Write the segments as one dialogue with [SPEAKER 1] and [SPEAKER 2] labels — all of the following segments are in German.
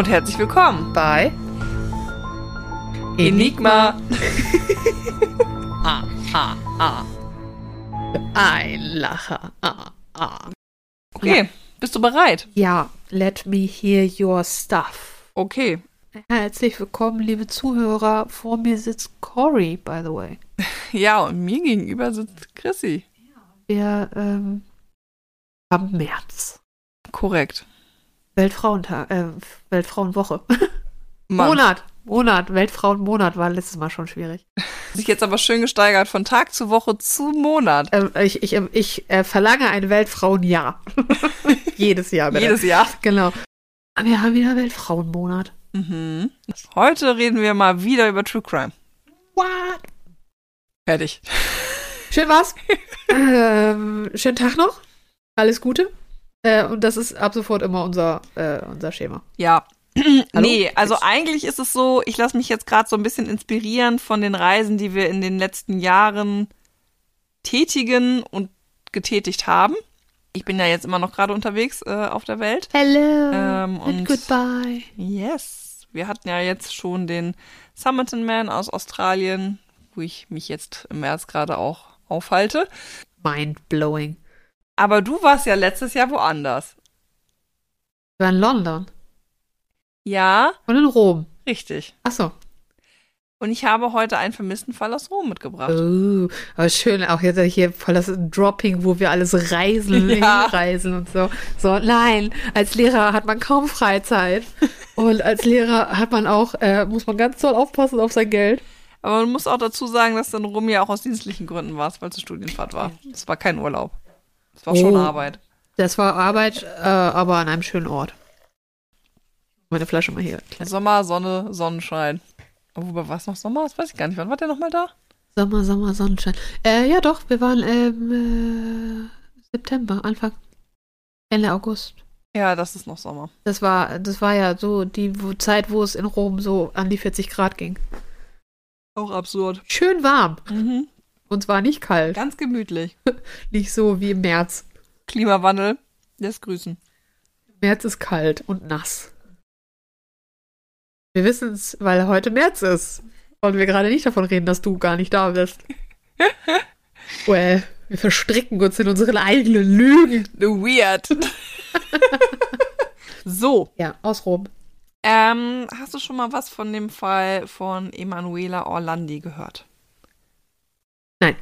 [SPEAKER 1] und herzlich willkommen
[SPEAKER 2] bei
[SPEAKER 1] Enigma.
[SPEAKER 2] ah, ah, ah. Ein Lacher. Ah, ah.
[SPEAKER 1] Okay, bist du bereit?
[SPEAKER 2] Ja, let me hear your stuff.
[SPEAKER 1] Okay.
[SPEAKER 2] Herzlich willkommen, liebe Zuhörer. Vor mir sitzt Cory, by the way.
[SPEAKER 1] Ja, und mir gegenüber sitzt Chrissy.
[SPEAKER 2] Wir ähm, haben März.
[SPEAKER 1] Korrekt.
[SPEAKER 2] Weltfrauentag, äh, Weltfrauenwoche.
[SPEAKER 1] Mann.
[SPEAKER 2] Monat. Monat. Weltfrauenmonat war letztes Mal schon schwierig.
[SPEAKER 1] Sich jetzt aber schön gesteigert von Tag zu Woche zu Monat.
[SPEAKER 2] Ähm, ich ich, ähm, ich äh, verlange ein Weltfrauenjahr. Jedes Jahr, bitte.
[SPEAKER 1] Jedes Jahr.
[SPEAKER 2] Genau. Wir haben wieder Weltfrauenmonat.
[SPEAKER 1] Mhm. Heute reden wir mal wieder über True Crime.
[SPEAKER 2] What?
[SPEAKER 1] Fertig.
[SPEAKER 2] Schön war's. ähm, schönen Tag noch. Alles Gute. Äh, und das ist ab sofort immer unser, äh, unser Schema.
[SPEAKER 1] Ja.
[SPEAKER 2] Hallo?
[SPEAKER 1] Nee, also eigentlich ist es so, ich lasse mich jetzt gerade so ein bisschen inspirieren von den Reisen, die wir in den letzten Jahren tätigen und getätigt haben. Ich bin ja jetzt immer noch gerade unterwegs äh, auf der Welt.
[SPEAKER 2] Hello
[SPEAKER 1] Ähm,
[SPEAKER 2] and
[SPEAKER 1] und-
[SPEAKER 2] goodbye.
[SPEAKER 1] Yes. Wir hatten ja jetzt schon den Summerton Man aus Australien, wo ich mich jetzt im März gerade auch aufhalte.
[SPEAKER 2] Mind blowing.
[SPEAKER 1] Aber du warst ja letztes Jahr woanders.
[SPEAKER 2] Wir waren in London
[SPEAKER 1] Ja,
[SPEAKER 2] und in Rom.
[SPEAKER 1] richtig.
[SPEAKER 2] Achso.
[SPEAKER 1] Und ich habe heute einen vermissten Fall aus Rom mitgebracht.
[SPEAKER 2] Oh, aber schön, auch jetzt hier voll das Dropping, wo wir alles reisen,
[SPEAKER 1] Ja.
[SPEAKER 2] hinreisen und so. So, nein, als Lehrer hat man kaum Freizeit. Und als Lehrer hat man auch, äh, muss man ganz toll aufpassen auf sein Geld.
[SPEAKER 1] Aber man muss auch dazu sagen, dass du in Rom ja auch aus dienstlichen Gründen warst, weil es eine Studienfahrt war. Es war kein Urlaub. Es war schon
[SPEAKER 2] Oh.
[SPEAKER 1] Arbeit.
[SPEAKER 2] Das war Arbeit, äh, aber an einem schönen Ort. Meine Flasche mal hier.
[SPEAKER 1] Sommer, Sonne, Sonnenschein. Wobei war es noch Sommer? Das weiß ich gar nicht. Wann war der nochmal da?
[SPEAKER 2] Sommer, Sommer, Sonnenschein. Äh, ja doch, wir waren im äh, September, Anfang, Ende August.
[SPEAKER 1] Ja, das ist noch Sommer.
[SPEAKER 2] Das war, das war ja so die Zeit, wo es in Rom so an die 40 Grad ging.
[SPEAKER 1] Auch absurd.
[SPEAKER 2] Schön warm.
[SPEAKER 1] Mhm.
[SPEAKER 2] Und zwar nicht kalt.
[SPEAKER 1] Ganz gemütlich.
[SPEAKER 2] Nicht so wie im März.
[SPEAKER 1] Klimawandel lässt grüßen.
[SPEAKER 2] März ist kalt und nass. Wir wissen es, weil heute März ist. Und wir gerade nicht davon reden, dass du gar nicht da bist. well, wir verstricken uns in unseren eigenen Lügen.
[SPEAKER 1] Weird. so,
[SPEAKER 2] Ja, aus Rom.
[SPEAKER 1] ähm, hast du schon mal was von dem Fall von Emanuela Orlandi gehört?
[SPEAKER 2] Nein.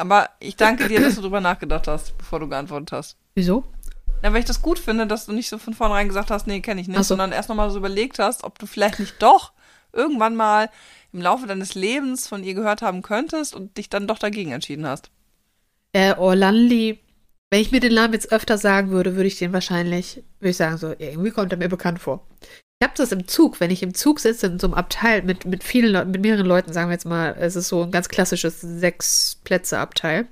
[SPEAKER 1] Aber ich danke dir, dass du drüber nachgedacht hast, bevor du geantwortet hast.
[SPEAKER 2] Wieso?
[SPEAKER 1] Ja, weil ich das gut finde, dass du nicht so von vornherein gesagt hast, nee, kenne ich nicht,
[SPEAKER 2] so.
[SPEAKER 1] sondern erst nochmal so überlegt hast, ob du vielleicht nicht doch irgendwann mal im Laufe deines Lebens von ihr gehört haben könntest und dich dann doch dagegen entschieden hast.
[SPEAKER 2] Äh, Orlandi, wenn ich mir den Namen jetzt öfter sagen würde, würde ich den wahrscheinlich, würde ich sagen, so, irgendwie kommt er mir bekannt vor. Ich habe das im Zug, wenn ich im Zug sitze, in so einem Abteil mit, mit vielen Leuten, mit mehreren Leuten, sagen wir jetzt mal, es ist so ein ganz klassisches Sechs-Plätze-Abteil.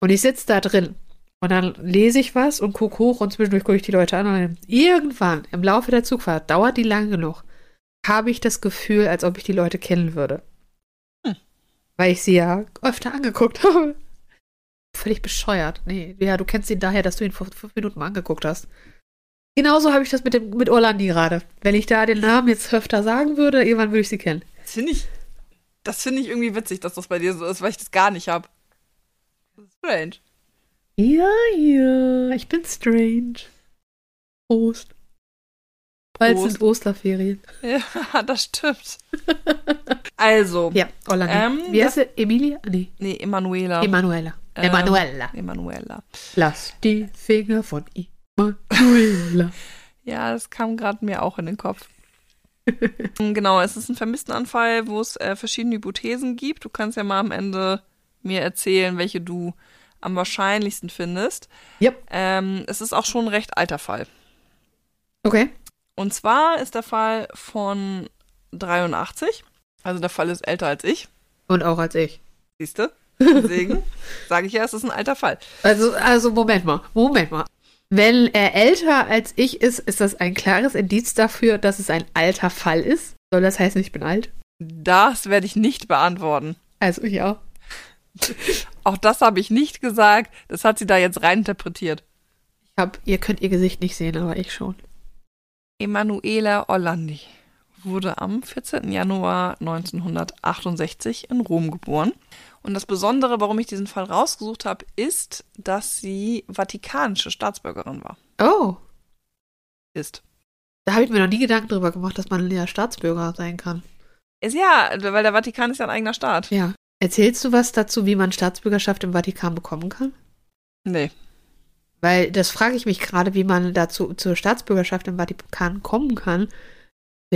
[SPEAKER 2] Und ich sitze da drin. Und dann lese ich was und gucke hoch und zwischendurch gucke ich die Leute an und dann irgendwann im Laufe der Zugfahrt, dauert die lang genug, habe ich das Gefühl, als ob ich die Leute kennen würde.
[SPEAKER 1] Hm.
[SPEAKER 2] Weil ich sie ja öfter angeguckt habe. Völlig bescheuert. Nee, ja, du kennst ihn daher, dass du ihn vor fünf Minuten mal angeguckt hast. Genauso habe ich das mit dem mit Orlandi gerade. Wenn ich da den Namen jetzt öfter sagen würde, irgendwann würde ich sie kennen.
[SPEAKER 1] Das finde ich, das finde ich irgendwie witzig, dass das bei dir so ist, weil ich das gar nicht habe. Strange.
[SPEAKER 2] Ja, ja, ich bin strange. Prost. Bald
[SPEAKER 1] Prost.
[SPEAKER 2] sind Osterferien.
[SPEAKER 1] Ja, das stimmt. Also,
[SPEAKER 2] Ja, Orlandi.
[SPEAKER 1] Ähm,
[SPEAKER 2] Wie heißt sie? Emilia? Nee,
[SPEAKER 1] nee, Emanuela.
[SPEAKER 2] Emanuela.
[SPEAKER 1] Ähm,
[SPEAKER 2] Emanuela.
[SPEAKER 1] Emanuela.
[SPEAKER 2] Lass die Finger von Emanuela.
[SPEAKER 1] Ja, das kam gerade mir auch in den Kopf. genau, es ist ein Vermisstenanfall, wo es äh, verschiedene Hypothesen gibt. Du kannst ja mal am Ende mir erzählen, welche du am wahrscheinlichsten findest.
[SPEAKER 2] Yep.
[SPEAKER 1] Ähm, es ist auch schon ein recht alter Fall.
[SPEAKER 2] Okay.
[SPEAKER 1] Und zwar ist der Fall von 83. Also der Fall ist älter als ich.
[SPEAKER 2] Und auch als ich.
[SPEAKER 1] Siehst du? Deswegen sage ich ja, es ist ein alter Fall.
[SPEAKER 2] Also, also Moment mal, Moment mal. Wenn er älter als ich ist, ist das ein klares Indiz dafür, dass es ein alter Fall ist. Soll das heißen, ich bin alt?
[SPEAKER 1] Das werde ich nicht beantworten.
[SPEAKER 2] Also ja.
[SPEAKER 1] Auch das habe ich nicht gesagt. Das hat sie da jetzt reininterpretiert.
[SPEAKER 2] Ich hab, ihr könnt ihr Gesicht nicht sehen, aber ich schon.
[SPEAKER 1] Emanuela Orlandi wurde am 14. Januar 1968 in Rom geboren. Und das Besondere, warum ich diesen Fall rausgesucht habe, ist, dass sie vatikanische Staatsbürgerin war.
[SPEAKER 2] Oh,
[SPEAKER 1] Ist.
[SPEAKER 2] da habe ich mir noch nie Gedanken drüber gemacht, dass man ja Staatsbürger sein kann.
[SPEAKER 1] Ist ja, weil der Vatikan ist ja ein eigener Staat.
[SPEAKER 2] Ja. Erzählst du was dazu, wie man Staatsbürgerschaft im Vatikan bekommen kann?
[SPEAKER 1] Nee.
[SPEAKER 2] Weil das frage ich mich gerade, wie man dazu zur Staatsbürgerschaft im Vatikan kommen kann.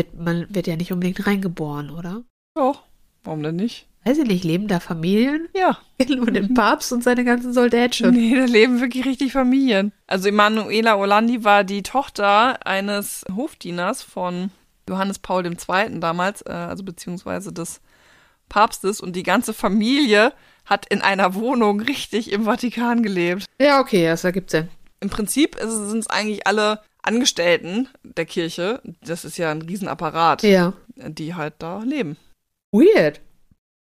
[SPEAKER 2] Wird, man wird ja nicht unbedingt reingeboren, oder?
[SPEAKER 1] Doch. Warum denn nicht?
[SPEAKER 2] Weiß ich nicht, leben da Familien?
[SPEAKER 1] Ja.
[SPEAKER 2] Und den Papst und seine ganzen Soldaten.
[SPEAKER 1] Nee, da leben wirklich richtig Familien. Also Emanuela Orlandi war die Tochter eines Hofdieners von Johannes Paul II. damals, äh, also beziehungsweise des Papstes. Und die ganze Familie hat in einer Wohnung richtig im Vatikan gelebt.
[SPEAKER 2] Ja, okay, das ergibt Sinn.
[SPEAKER 1] Im Prinzip sind es eigentlich alle Angestellten der Kirche. Das ist ja ein Riesenapparat,
[SPEAKER 2] Ja.
[SPEAKER 1] die halt da leben.
[SPEAKER 2] Weird.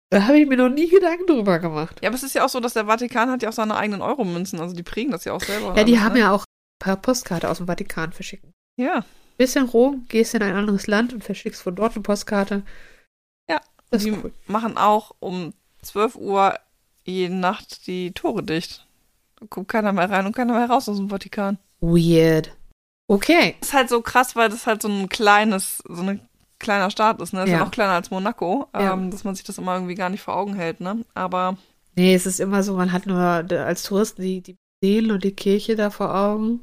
[SPEAKER 2] Da habe ich mir noch nie Gedanken drüber gemacht.
[SPEAKER 1] Ja, aber es ist ja auch so, dass der Vatikan hat ja auch seine eigenen Euromünzen. Also die prägen das ja auch selber.
[SPEAKER 2] Ja, die
[SPEAKER 1] alles,
[SPEAKER 2] haben
[SPEAKER 1] ne?
[SPEAKER 2] ja auch per Postkarte aus dem Vatikan verschickt.
[SPEAKER 1] Ja,
[SPEAKER 2] Bist in Rom, gehst in ein anderes Land und verschickst von dort eine Postkarte.
[SPEAKER 1] Ja,
[SPEAKER 2] Das
[SPEAKER 1] die
[SPEAKER 2] ist cool.
[SPEAKER 1] machen auch um 12 Uhr jede Nacht die Tore dicht. Da kommt keiner mehr rein und keiner mehr raus aus dem Vatikan.
[SPEAKER 2] Weird. Okay.
[SPEAKER 1] Das ist halt so krass, weil das halt so ein kleines, so ein kleiner Staat ist, ne? Das ist
[SPEAKER 2] Ja.
[SPEAKER 1] noch kleiner als Monaco,
[SPEAKER 2] Ja.
[SPEAKER 1] ähm, dass man sich das immer irgendwie gar nicht vor Augen hält, ne? Aber
[SPEAKER 2] Nee, es ist immer so, man hat nur als Tourist die, die Seelen und die Kirche da vor Augen.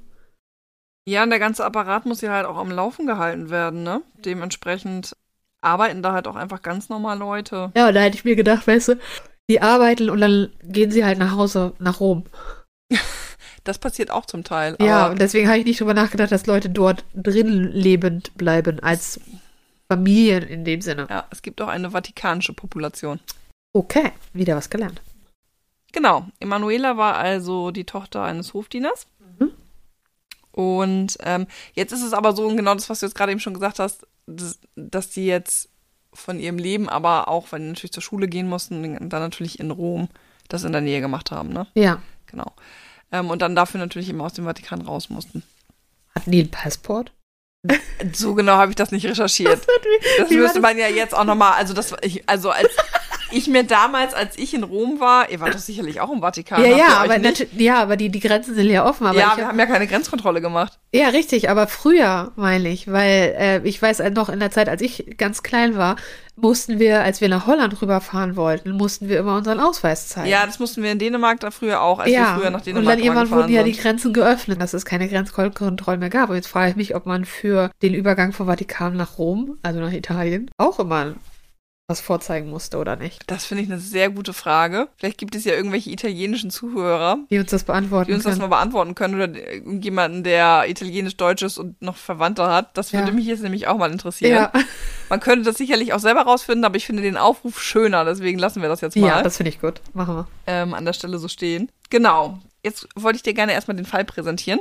[SPEAKER 1] ja, und der ganze Apparat muss ja halt auch am Laufen gehalten werden, ne? Dementsprechend arbeiten da halt auch einfach ganz normal Leute.
[SPEAKER 2] Ja, und da hätte ich mir gedacht, weißt du, die arbeiten und dann gehen sie halt nach Hause, nach Rom.
[SPEAKER 1] Das passiert auch zum Teil.
[SPEAKER 2] Ja, und deswegen habe ich nicht drüber nachgedacht, dass Leute dort drin lebend bleiben, als Familien in dem Sinne.
[SPEAKER 1] ja, es gibt auch eine vatikanische Population.
[SPEAKER 2] Okay, wieder was gelernt.
[SPEAKER 1] Genau. Emanuela war also die Tochter eines Hofdieners.
[SPEAKER 2] Mhm.
[SPEAKER 1] Und ähm, jetzt ist es aber so, und genau das, was du jetzt gerade eben schon gesagt hast, dass, dass die jetzt von ihrem Leben, aber auch, weil die natürlich zur Schule gehen mussten, dann natürlich in Rom das in der Nähe gemacht haben, ne?
[SPEAKER 2] Ja.
[SPEAKER 1] Genau. Ähm, und dann dafür natürlich immer aus dem Vatikan raus mussten.
[SPEAKER 2] Hatten die ein Passport?
[SPEAKER 1] So genau habe ich das nicht recherchiert. Das
[SPEAKER 2] war
[SPEAKER 1] müsste
[SPEAKER 2] das?
[SPEAKER 1] man ja jetzt auch nochmal, also das, ich, also als ich mir damals, als ich in Rom war, ihr wart doch sicherlich auch im Vatikan.
[SPEAKER 2] Ja, ja, aber, ja, aber die, die Grenzen sind ja offen. Aber
[SPEAKER 1] ja, wir
[SPEAKER 2] hab-
[SPEAKER 1] haben ja keine Grenzkontrolle gemacht.
[SPEAKER 2] Ja, richtig, aber früher, meine ich, weil äh, ich weiß äh, noch in der Zeit, als ich ganz klein war, mussten wir, als wir nach Holland rüberfahren wollten, mussten wir immer unseren Ausweis zeigen.
[SPEAKER 1] Ja, das mussten wir in Dänemark da früher auch, als
[SPEAKER 2] ja,
[SPEAKER 1] wir früher nach
[SPEAKER 2] und
[SPEAKER 1] Dänemark
[SPEAKER 2] dann irgendwann wurden ja die. Grenzen geöffnet, dass es keine Grenzkontrollen mehr gab. Und jetzt frage ich mich, ob man für den Übergang vom Vatikan nach Rom, also nach Italien, auch immer was vorzeigen musste oder nicht.
[SPEAKER 1] Das finde ich eine sehr gute Frage. Vielleicht gibt es ja irgendwelche italienischen Zuhörer,
[SPEAKER 2] Die uns das beantworten
[SPEAKER 1] die uns das
[SPEAKER 2] können.
[SPEAKER 1] mal beantworten können oder irgendjemanden, der italienisch-deutsch ist und noch Verwandte hat. Das würde
[SPEAKER 2] Ja.
[SPEAKER 1] mich jetzt nämlich auch mal interessieren.
[SPEAKER 2] ja,
[SPEAKER 1] Man könnte das sicherlich auch selber rausfinden, aber ich finde den Aufruf schöner, deswegen lassen wir das jetzt mal.
[SPEAKER 2] ja, das finde ich gut. Machen wir.
[SPEAKER 1] ähm, an der Stelle so stehen. Genau. Jetzt wollte ich dir gerne erstmal den Fall präsentieren,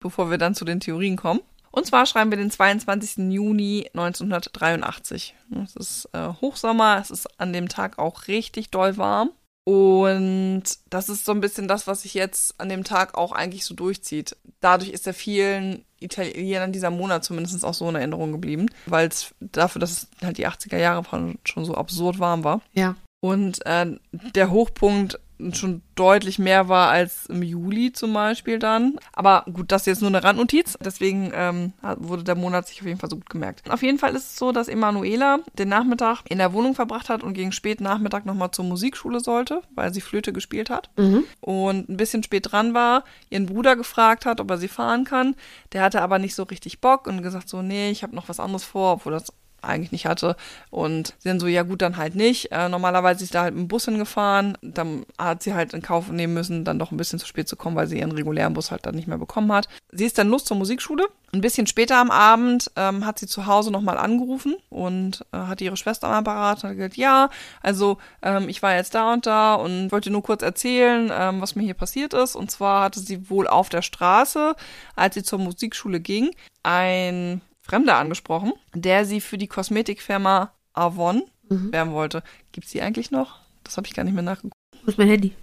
[SPEAKER 1] bevor wir dann zu den Theorien kommen. Und zwar schreiben wir den 22. Juni 1983. Es ist äh, Hochsommer, es ist an dem Tag auch richtig doll warm. Und das ist so ein bisschen das, was sich jetzt an dem Tag auch eigentlich so durchzieht. Dadurch ist ja vielen Italienern dieser Monat zumindest auch so in Erinnerung geblieben, weil es dafür, dass es halt die 80er Jahre schon so absurd warm war.
[SPEAKER 2] Ja.
[SPEAKER 1] Und äh, der Hochpunkt schon deutlich mehr war als im Juli zum Beispiel dann. Aber gut, das ist jetzt nur eine Randnotiz. Deswegen ähm, wurde der Monat sich auf jeden Fall so gut gemerkt. Auf jeden Fall ist es so, dass Emanuela den Nachmittag in der Wohnung verbracht hat und gegen spät Nachmittag nochmal zur Musikschule sollte, weil sie Flöte gespielt hat.
[SPEAKER 2] Mhm.
[SPEAKER 1] Und ein bisschen spät dran war, ihren Bruder gefragt hat, ob er sie fahren kann. Der hatte aber nicht so richtig Bock und gesagt so, nee, ich habe noch was anderes vor, obwohl das eigentlich nicht hatte. Und sie dann so, ja gut, dann halt nicht. Äh, normalerweise ist da halt mit dem Bus hingefahren. Dann hat sie halt in Kauf nehmen müssen, dann doch ein bisschen zu spät zu kommen, weil sie ihren regulären Bus halt dann nicht mehr bekommen hat. Sie ist dann los zur Musikschule. Ein bisschen später am Abend ähm, hat sie zu Hause nochmal angerufen und äh, hat ihre Schwester am Apparat und hat gesagt, ja, also ähm, ich war jetzt da und da und wollte nur kurz erzählen, ähm, was mir hier passiert ist. Und zwar hatte sie wohl auf der Straße, als sie zur Musikschule ging, ein Fremder angesprochen, der sie für die Kosmetikfirma Avon
[SPEAKER 2] Mhm.
[SPEAKER 1] werben wollte. Gibt's die eigentlich noch? Das habe ich gar nicht mehr nachgeguckt.
[SPEAKER 2] Wo ist mein Handy?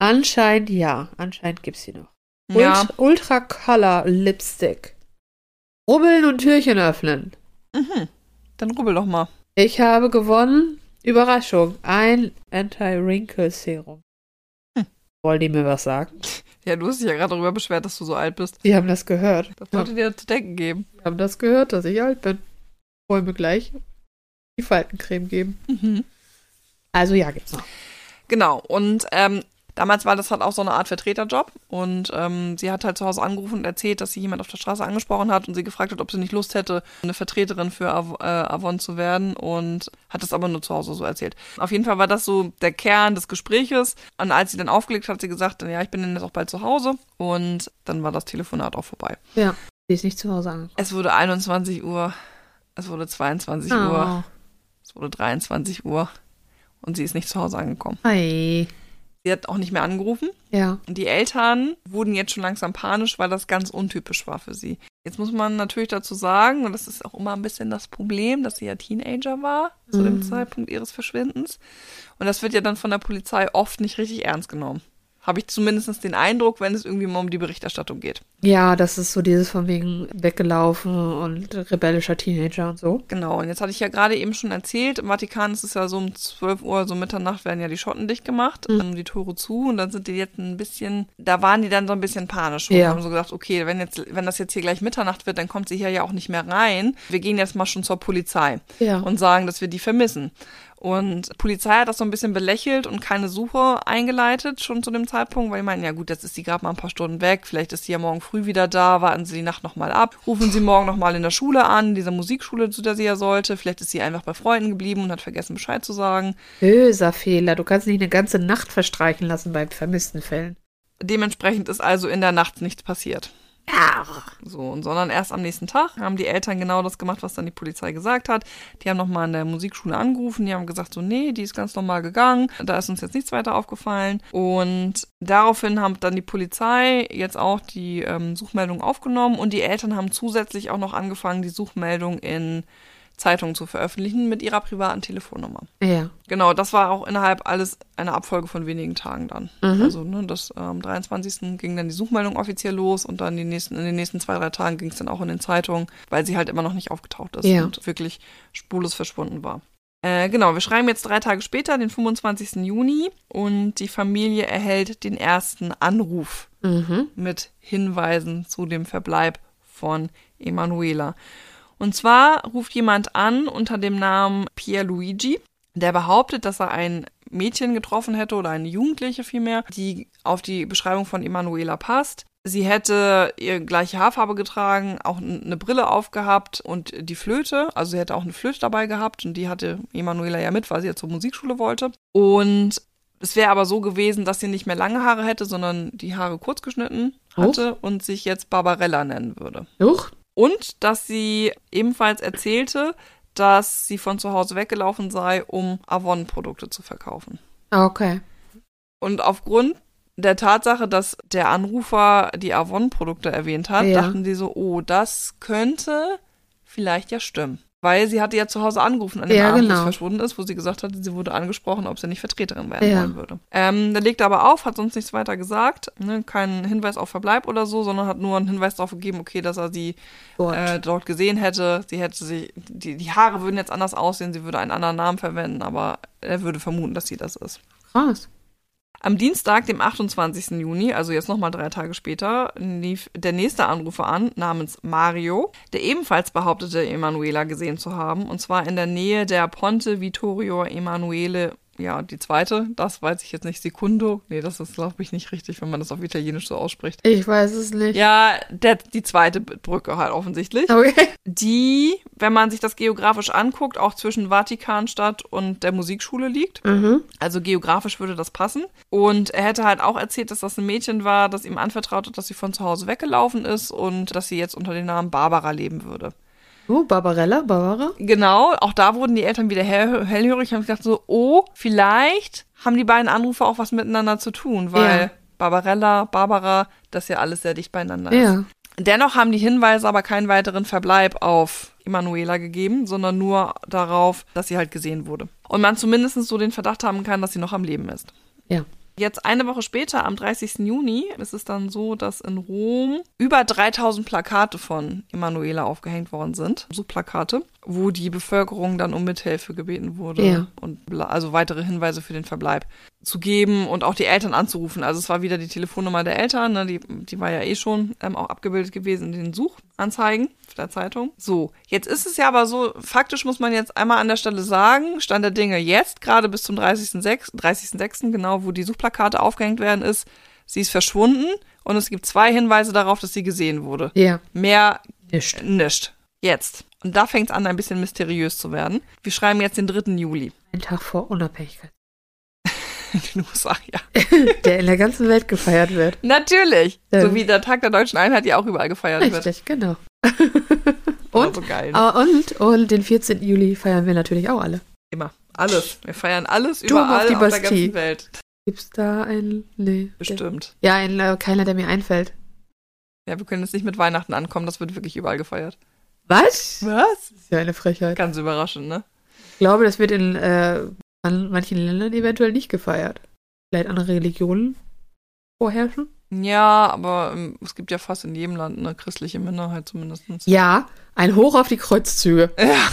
[SPEAKER 2] Anscheinend ja. Anscheinend gibt's sie noch.
[SPEAKER 1] Ja,
[SPEAKER 2] Ult Ultra Color Lipstick. Rubbeln und Türchen öffnen.
[SPEAKER 1] Mhm. Dann rubbel doch mal.
[SPEAKER 2] Ich habe gewonnen. Überraschung. Ein Anti-Wrinkle-Serum.
[SPEAKER 1] Hm.
[SPEAKER 2] Wollen die mir was sagen?
[SPEAKER 1] Ja, du hast dich ja gerade darüber beschwert, dass du so alt bist.
[SPEAKER 2] Die haben das gehört.
[SPEAKER 1] Das sollte dir zu denken geben.
[SPEAKER 2] Die haben das gehört, dass ich alt bin. Wollen mir gleich die Faltencreme geben.
[SPEAKER 1] Mhm.
[SPEAKER 2] Also ja, gibt's noch.
[SPEAKER 1] Genau. Und ähm, damals war das halt auch so eine Art Vertreterjob. Und ähm, sie hat halt zu Hause angerufen und erzählt, dass sie jemand auf der Straße angesprochen hat und sie gefragt hat, ob sie nicht Lust hätte, eine Vertreterin für Av äh, Avon zu werden. Und hat es aber nur zu Hause so erzählt. Auf jeden Fall war das so der Kern des Gespräches. Und als sie dann aufgelegt hat, hat sie gesagt, ja, ich bin dann jetzt auch bald zu Hause. Und dann war das Telefonat auch vorbei.
[SPEAKER 2] Ja. Die ist nicht zu Hause angekommen.
[SPEAKER 1] Es wurde 21 Uhr. Es wurde 22 Uhr. Es wurde 23 Uhr. Und sie ist nicht zu Hause angekommen.
[SPEAKER 2] Hi.
[SPEAKER 1] Sie hat auch nicht mehr angerufen.
[SPEAKER 2] Ja.
[SPEAKER 1] Und die Eltern wurden jetzt schon langsam panisch, weil das ganz untypisch war für sie. Jetzt muss man natürlich dazu sagen, und das ist auch immer ein bisschen das Problem, dass sie ja Teenager war zu dem
[SPEAKER 2] Mhm.
[SPEAKER 1] Zeitpunkt ihres Verschwindens. Und das wird ja dann von der Polizei oft nicht richtig ernst genommen. Habe ich zumindest den Eindruck, wenn es irgendwie mal um die Berichterstattung geht.
[SPEAKER 2] Ja, das ist so dieses von wegen weggelaufen und rebellischer Teenager und so.
[SPEAKER 1] Genau, und jetzt hatte ich ja gerade eben schon erzählt, im Vatikan ist es ja so um 12 Uhr, so Mitternacht werden ja die Schotten dicht gemacht,
[SPEAKER 2] Mhm.
[SPEAKER 1] die Tore zu und dann sind die jetzt ein bisschen, da waren die dann so ein bisschen panisch und
[SPEAKER 2] Ja.
[SPEAKER 1] haben so gedacht, okay, wenn jetzt, wenn das jetzt hier gleich Mitternacht wird, dann kommt sie hier ja auch nicht mehr rein. Wir gehen jetzt mal schon zur Polizei
[SPEAKER 2] Ja.
[SPEAKER 1] und sagen, dass wir die vermissen. Und Polizei hat das so ein bisschen belächelt und keine Suche eingeleitet, schon zu dem Zeitpunkt, weil die meinten, ja gut, jetzt ist sie gerade mal ein paar Stunden weg, vielleicht ist sie ja morgen früh wieder da, warten Sie die Nacht nochmal ab, rufen Sie morgen nochmal in der Schule an, dieser Musikschule, zu der sie ja sollte, vielleicht ist sie einfach bei Freunden geblieben und hat vergessen Bescheid zu sagen.
[SPEAKER 2] Böser Fehler. Du kannst nicht eine ganze Nacht verstreichen lassen bei vermissten Fällen.
[SPEAKER 1] Dementsprechend ist also in der Nacht nichts passiert. So, und sondern erst am nächsten Tag haben die Eltern genau das gemacht, was dann die Polizei gesagt hat. Die haben nochmal in der Musikschule angerufen, die haben gesagt, so, nee, die ist ganz normal gegangen, da ist uns jetzt nichts weiter aufgefallen. Und daraufhin haben dann die Polizei jetzt auch die ähm, Suchmeldung aufgenommen und die Eltern haben zusätzlich auch noch angefangen, die Suchmeldung in Zeitungen zu veröffentlichen mit ihrer privaten Telefonnummer.
[SPEAKER 2] Ja.
[SPEAKER 1] Genau, das war auch innerhalb alles eine Abfolge von wenigen Tagen dann.
[SPEAKER 2] Mhm.
[SPEAKER 1] Also, ne, das am ähm, 23. ging dann die Suchmeldung offiziell los und dann die nächsten, in den nächsten zwei, drei Tagen ging es dann auch in den Zeitungen, weil sie halt immer noch nicht aufgetaucht ist
[SPEAKER 2] Ja.
[SPEAKER 1] und wirklich spurlos verschwunden war. Äh, genau, wir schreiben jetzt drei Tage später, den 25. Juni, und die Familie erhält den ersten Anruf
[SPEAKER 2] Mhm.
[SPEAKER 1] mit Hinweisen zu dem Verbleib von Emanuela. Und zwar ruft jemand an unter dem Namen Pierluigi, der behauptet, dass er ein Mädchen getroffen hätte oder eine Jugendliche vielmehr, die auf die Beschreibung von Emanuela passt. Sie hätte ihr gleiche Haarfarbe getragen, auch eine Brille aufgehabt und die Flöte. Also sie hätte auch eine Flöte dabei gehabt und die hatte Emanuela ja mit, weil sie ja zur Musikschule wollte. Und es wäre aber so gewesen, dass sie nicht mehr lange Haare hätte, sondern die Haare kurz geschnitten hatte und sich jetzt Barbarella nennen würde.
[SPEAKER 2] Huch.
[SPEAKER 1] Und dass sie ebenfalls erzählte, dass sie von zu Hause weggelaufen sei, um Avon-Produkte zu verkaufen.
[SPEAKER 2] Okay.
[SPEAKER 1] Und aufgrund der Tatsache, dass der Anrufer die Avon-Produkte erwähnt hat,
[SPEAKER 2] Ja.
[SPEAKER 1] dachten sie so, oh, das könnte vielleicht ja stimmen. Weil sie hatte ja zu Hause angerufen an dem
[SPEAKER 2] Ja,
[SPEAKER 1] Abend, wo
[SPEAKER 2] genau.
[SPEAKER 1] sie verschwunden ist, wo sie gesagt hatte, sie wurde angesprochen, ob sie nicht Vertreterin werden
[SPEAKER 2] Ja.
[SPEAKER 1] wollen würde. Ähm, der legt aber auf, hat sonst nichts weiter gesagt, ne, keinen Hinweis auf Verbleib oder so, sondern hat nur einen Hinweis darauf gegeben, okay, dass er sie
[SPEAKER 2] Gut.
[SPEAKER 1] äh, dort gesehen hätte. Sie hätte sich, die, die Haare würden jetzt anders aussehen, sie würde einen anderen Namen verwenden, aber er würde vermuten, dass sie das ist.
[SPEAKER 2] Krass.
[SPEAKER 1] Am Dienstag, dem 28. Juni, also jetzt nochmal drei Tage später, lief der nächste Anrufer an, namens Mario, der ebenfalls behauptete, Emanuela gesehen zu haben, und zwar in der Nähe der Ponte Vittorio Emanuele, ja, die zweite, das weiß ich jetzt nicht, Secundo, nee, das ist, glaube ich, nicht richtig, wenn man das auf Italienisch so ausspricht.
[SPEAKER 2] Ich weiß es nicht.
[SPEAKER 1] Ja, der, die zweite Brücke halt offensichtlich
[SPEAKER 2] Okay.
[SPEAKER 1] die, wenn man sich das geografisch anguckt, auch zwischen Vatikanstadt und der Musikschule liegt.
[SPEAKER 2] Mhm.
[SPEAKER 1] Also geografisch würde das passen. Und er hätte halt auch erzählt, dass das ein Mädchen war, das ihm anvertraut hat, dass sie von zu Hause weggelaufen ist und dass sie jetzt unter dem Namen Barbara leben würde.
[SPEAKER 2] Oh, Barbarella, Barbara?
[SPEAKER 1] Genau, auch da wurden die Eltern wieder hell hellhörig und haben gedacht so, oh, vielleicht haben die beiden Anrufer auch was miteinander zu tun, weil
[SPEAKER 2] Ja.
[SPEAKER 1] Barbarella, Barbara, das ja alles sehr dicht beieinander ist.
[SPEAKER 2] Ja.
[SPEAKER 1] Dennoch haben die Hinweise aber keinen weiteren Verbleib auf Emanuela gegeben, sondern nur darauf, dass sie halt gesehen wurde. Und man zumindest so den Verdacht haben kann, dass sie noch am Leben ist.
[SPEAKER 2] Ja.
[SPEAKER 1] Jetzt eine Woche später, am 30. Juni, ist es dann so, dass in Rom über 3000 Plakate von Emanuela aufgehängt worden sind. So Plakate, wo die Bevölkerung dann um Mithilfe gebeten wurde
[SPEAKER 2] Ja.
[SPEAKER 1] und also weitere Hinweise für den Verbleib zu geben und auch die Eltern anzurufen. Also es war wieder die Telefonnummer der Eltern, ne, die, die war ja eh schon ähm, auch abgebildet gewesen in den Suchanzeigen der Zeitung. So, jetzt ist es ja aber so, faktisch muss man jetzt einmal an der Stelle sagen, Stand der Dinge jetzt, gerade bis zum 30.06., 30.06., genau, wo die Suchplakate aufgehängt werden, ist, sie ist verschwunden und es gibt zwei Hinweise darauf, dass sie gesehen wurde.
[SPEAKER 2] Ja,
[SPEAKER 1] Mehr
[SPEAKER 2] nicht.
[SPEAKER 1] nicht. Jetzt. Und da fängt es an, ein bisschen mysteriös zu werden. Wir schreiben jetzt den 3. Juli.
[SPEAKER 2] Ein Tag vor Unabhängigkeit.
[SPEAKER 1] In den USA, ja.
[SPEAKER 2] Der in der ganzen Welt gefeiert wird.
[SPEAKER 1] Natürlich.
[SPEAKER 2] Ähm.
[SPEAKER 1] So wie der Tag der deutschen Einheit ja auch überall gefeiert wird.
[SPEAKER 2] Richtig, genau. Und,
[SPEAKER 1] so geil. Ne?
[SPEAKER 2] und, und den 14. Juli feiern wir natürlich auch alle.
[SPEAKER 1] Immer. Alles. Wir feiern alles
[SPEAKER 2] Turm
[SPEAKER 1] überall
[SPEAKER 2] auf die
[SPEAKER 1] auf der ganzen Welt.
[SPEAKER 2] Gibt's da ein. Nee.
[SPEAKER 1] Bestimmt.
[SPEAKER 2] Ja, ein, äh, keiner, der mir einfällt.
[SPEAKER 1] Ja, wir können jetzt nicht mit Weihnachten ankommen, das wird wirklich überall gefeiert.
[SPEAKER 2] Was?
[SPEAKER 1] Was?
[SPEAKER 2] Das ist ja eine Frechheit.
[SPEAKER 1] Ganz überraschend, ne?
[SPEAKER 2] Ich glaube, das wird in äh, an manchen Ländern eventuell nicht gefeiert. Vielleicht andere Religionen vorherrschen.
[SPEAKER 1] Ja, aber ähm, es gibt ja fast in jedem Land eine christliche Minderheit zumindest.
[SPEAKER 2] Ja, ein Hoch auf die Kreuzzüge.
[SPEAKER 1] Ja.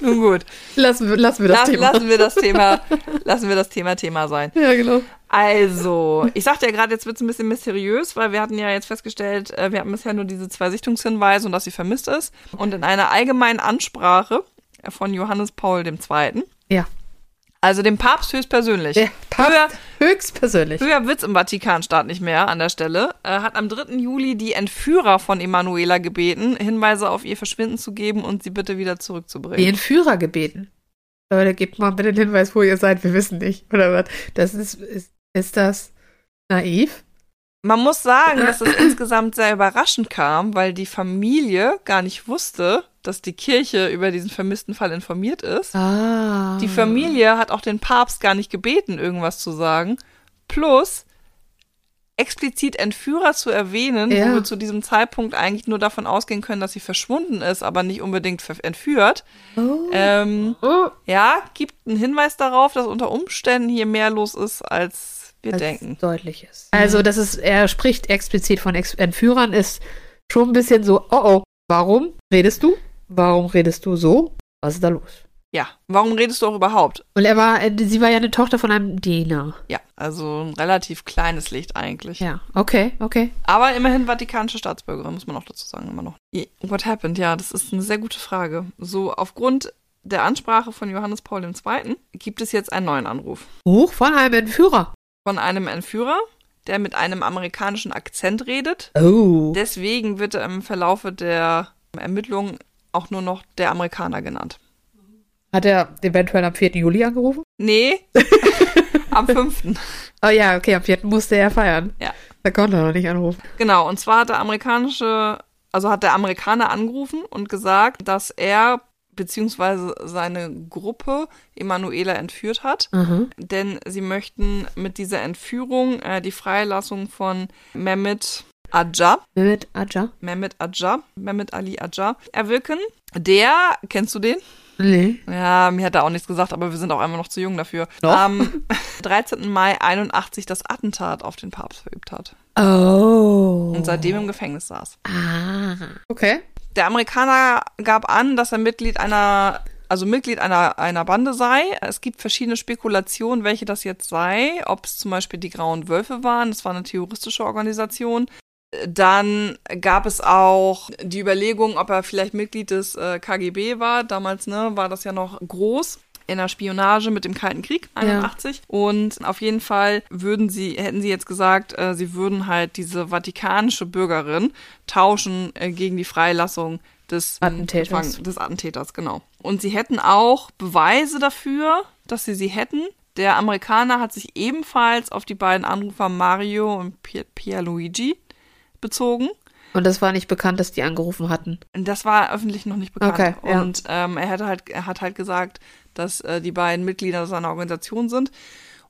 [SPEAKER 1] Nun gut.
[SPEAKER 2] Lassen wir, lassen wir das
[SPEAKER 1] Lass,
[SPEAKER 2] Thema.
[SPEAKER 1] Lassen wir das Thema, lassen wir das Thema Thema sein.
[SPEAKER 2] Ja, genau.
[SPEAKER 1] Also, ich sagte ja gerade, jetzt wird es ein bisschen mysteriös, weil wir hatten ja jetzt festgestellt, äh, wir hatten bisher nur diese zwei Sichtungshinweise und dass sie vermisst ist. Und in einer allgemeinen Ansprache von Johannes Paul II.,
[SPEAKER 2] Ja.
[SPEAKER 1] also dem Papst höchstpersönlich,
[SPEAKER 2] Der
[SPEAKER 1] höher,
[SPEAKER 2] Papst höchstpersönlich.
[SPEAKER 1] höher wird's im Vatikanstaat nicht mehr an der Stelle, äh, hat am 3. Juli die Entführer von Emanuela gebeten, Hinweise auf ihr Verschwinden zu geben und sie bitte wieder zurückzubringen.
[SPEAKER 2] Die Entführer gebeten. Leute, gebt mal bitte den Hinweis, wo ihr seid. Wir wissen nicht. Oder was? Das ist, ist, ist das naiv?
[SPEAKER 1] Man muss sagen, dass es insgesamt sehr überraschend kam, weil die Familie gar nicht wusste, dass die Kirche über diesen vermissten Fall informiert ist.
[SPEAKER 2] Ah.
[SPEAKER 1] Die Familie hat auch den Papst gar nicht gebeten, irgendwas zu sagen. Plus explizit Entführer zu erwähnen,
[SPEAKER 2] Ja.
[SPEAKER 1] wo wir zu diesem Zeitpunkt eigentlich nur davon ausgehen können, dass sie verschwunden ist, aber nicht unbedingt entführt.
[SPEAKER 2] Oh.
[SPEAKER 1] Ähm,
[SPEAKER 2] Oh.
[SPEAKER 1] ja, gibt einen Hinweis darauf, dass unter Umständen hier mehr los ist, als wir denken.
[SPEAKER 2] deutlich ist. Also, das ist, er spricht explizit von Ex Entführern, ist schon ein bisschen so, oh oh, warum redest du? Warum redest du so? Was ist da los?
[SPEAKER 1] Ja, warum redest du auch überhaupt?
[SPEAKER 2] Und er war, äh, sie war ja eine Tochter von einem Diener.
[SPEAKER 1] Ja, also ein relativ kleines Licht eigentlich.
[SPEAKER 2] Ja, okay, okay.
[SPEAKER 1] Aber immerhin vatikanische Staatsbürgerin, muss man auch dazu sagen, immer noch. What happened? Ja, das ist eine sehr gute Frage. So, aufgrund der Ansprache von Johannes Paul II. gibt es jetzt einen neuen Anruf.
[SPEAKER 2] Hoch von einem Entführer.
[SPEAKER 1] Von einem Entführer, der mit einem amerikanischen Akzent redet.
[SPEAKER 2] Oh.
[SPEAKER 1] Deswegen wird er im Verlaufe der Ermittlungen auch nur noch der Amerikaner genannt.
[SPEAKER 2] Hat er eventuell am 4. Juli angerufen?
[SPEAKER 1] Nee, am 5.
[SPEAKER 2] Oh ja, okay, am 4. musste er feiern.
[SPEAKER 1] Ja.
[SPEAKER 2] Da konnte er noch nicht anrufen.
[SPEAKER 1] Genau, und zwar hat der amerikanische, also hat der Amerikaner angerufen und gesagt, dass er beziehungsweise seine Gruppe Emanuela entführt hat,
[SPEAKER 2] Aha.
[SPEAKER 1] denn sie möchten mit dieser Entführung äh, die Freilassung von Mehmet Adja,
[SPEAKER 2] Mehmet Aja?
[SPEAKER 1] Mehmet Adja, Mehmet Ali Adja erwirken. Der, kennst du den?
[SPEAKER 2] Nee.
[SPEAKER 1] Ja, mir hat er auch nichts gesagt, aber wir sind auch einfach noch zu jung dafür.
[SPEAKER 2] Noch?
[SPEAKER 1] Am 13. Mai 81 das Attentat auf den Papst verübt hat
[SPEAKER 2] Oh.
[SPEAKER 1] und seitdem im Gefängnis saß.
[SPEAKER 2] Ah. Okay.
[SPEAKER 1] Der Amerikaner gab an, dass er Mitglied einer, also Mitglied einer, einer Bande sei. Es gibt verschiedene Spekulationen, welche das jetzt sei. Ob es zum Beispiel die Grauen Wölfe waren, das war eine terroristische Organisation. Dann gab es auch die Überlegung, ob er vielleicht Mitglied des äh, KGB war. Damals ne, war das ja noch groß in der Spionage mit dem Kalten Krieg 81 und auf jeden Fall würden sie hätten sie jetzt gesagt, äh, sie würden halt diese vatikanische Bürgerin tauschen äh, gegen die Freilassung des
[SPEAKER 2] Attentäters.
[SPEAKER 1] Des Attentäters, genau. Und sie hätten auch Beweise dafür, dass sie sie hätten. Der Amerikaner hat sich ebenfalls auf die beiden Anrufer Mario und Pier Pierluigi bezogen.
[SPEAKER 2] Und das war nicht bekannt, dass die angerufen hatten.
[SPEAKER 1] Das war öffentlich noch nicht bekannt.
[SPEAKER 2] Okay, ja.
[SPEAKER 1] Und ähm, er, hätte halt, er hat halt gesagt, dass äh, die beiden Mitglieder seiner Organisation sind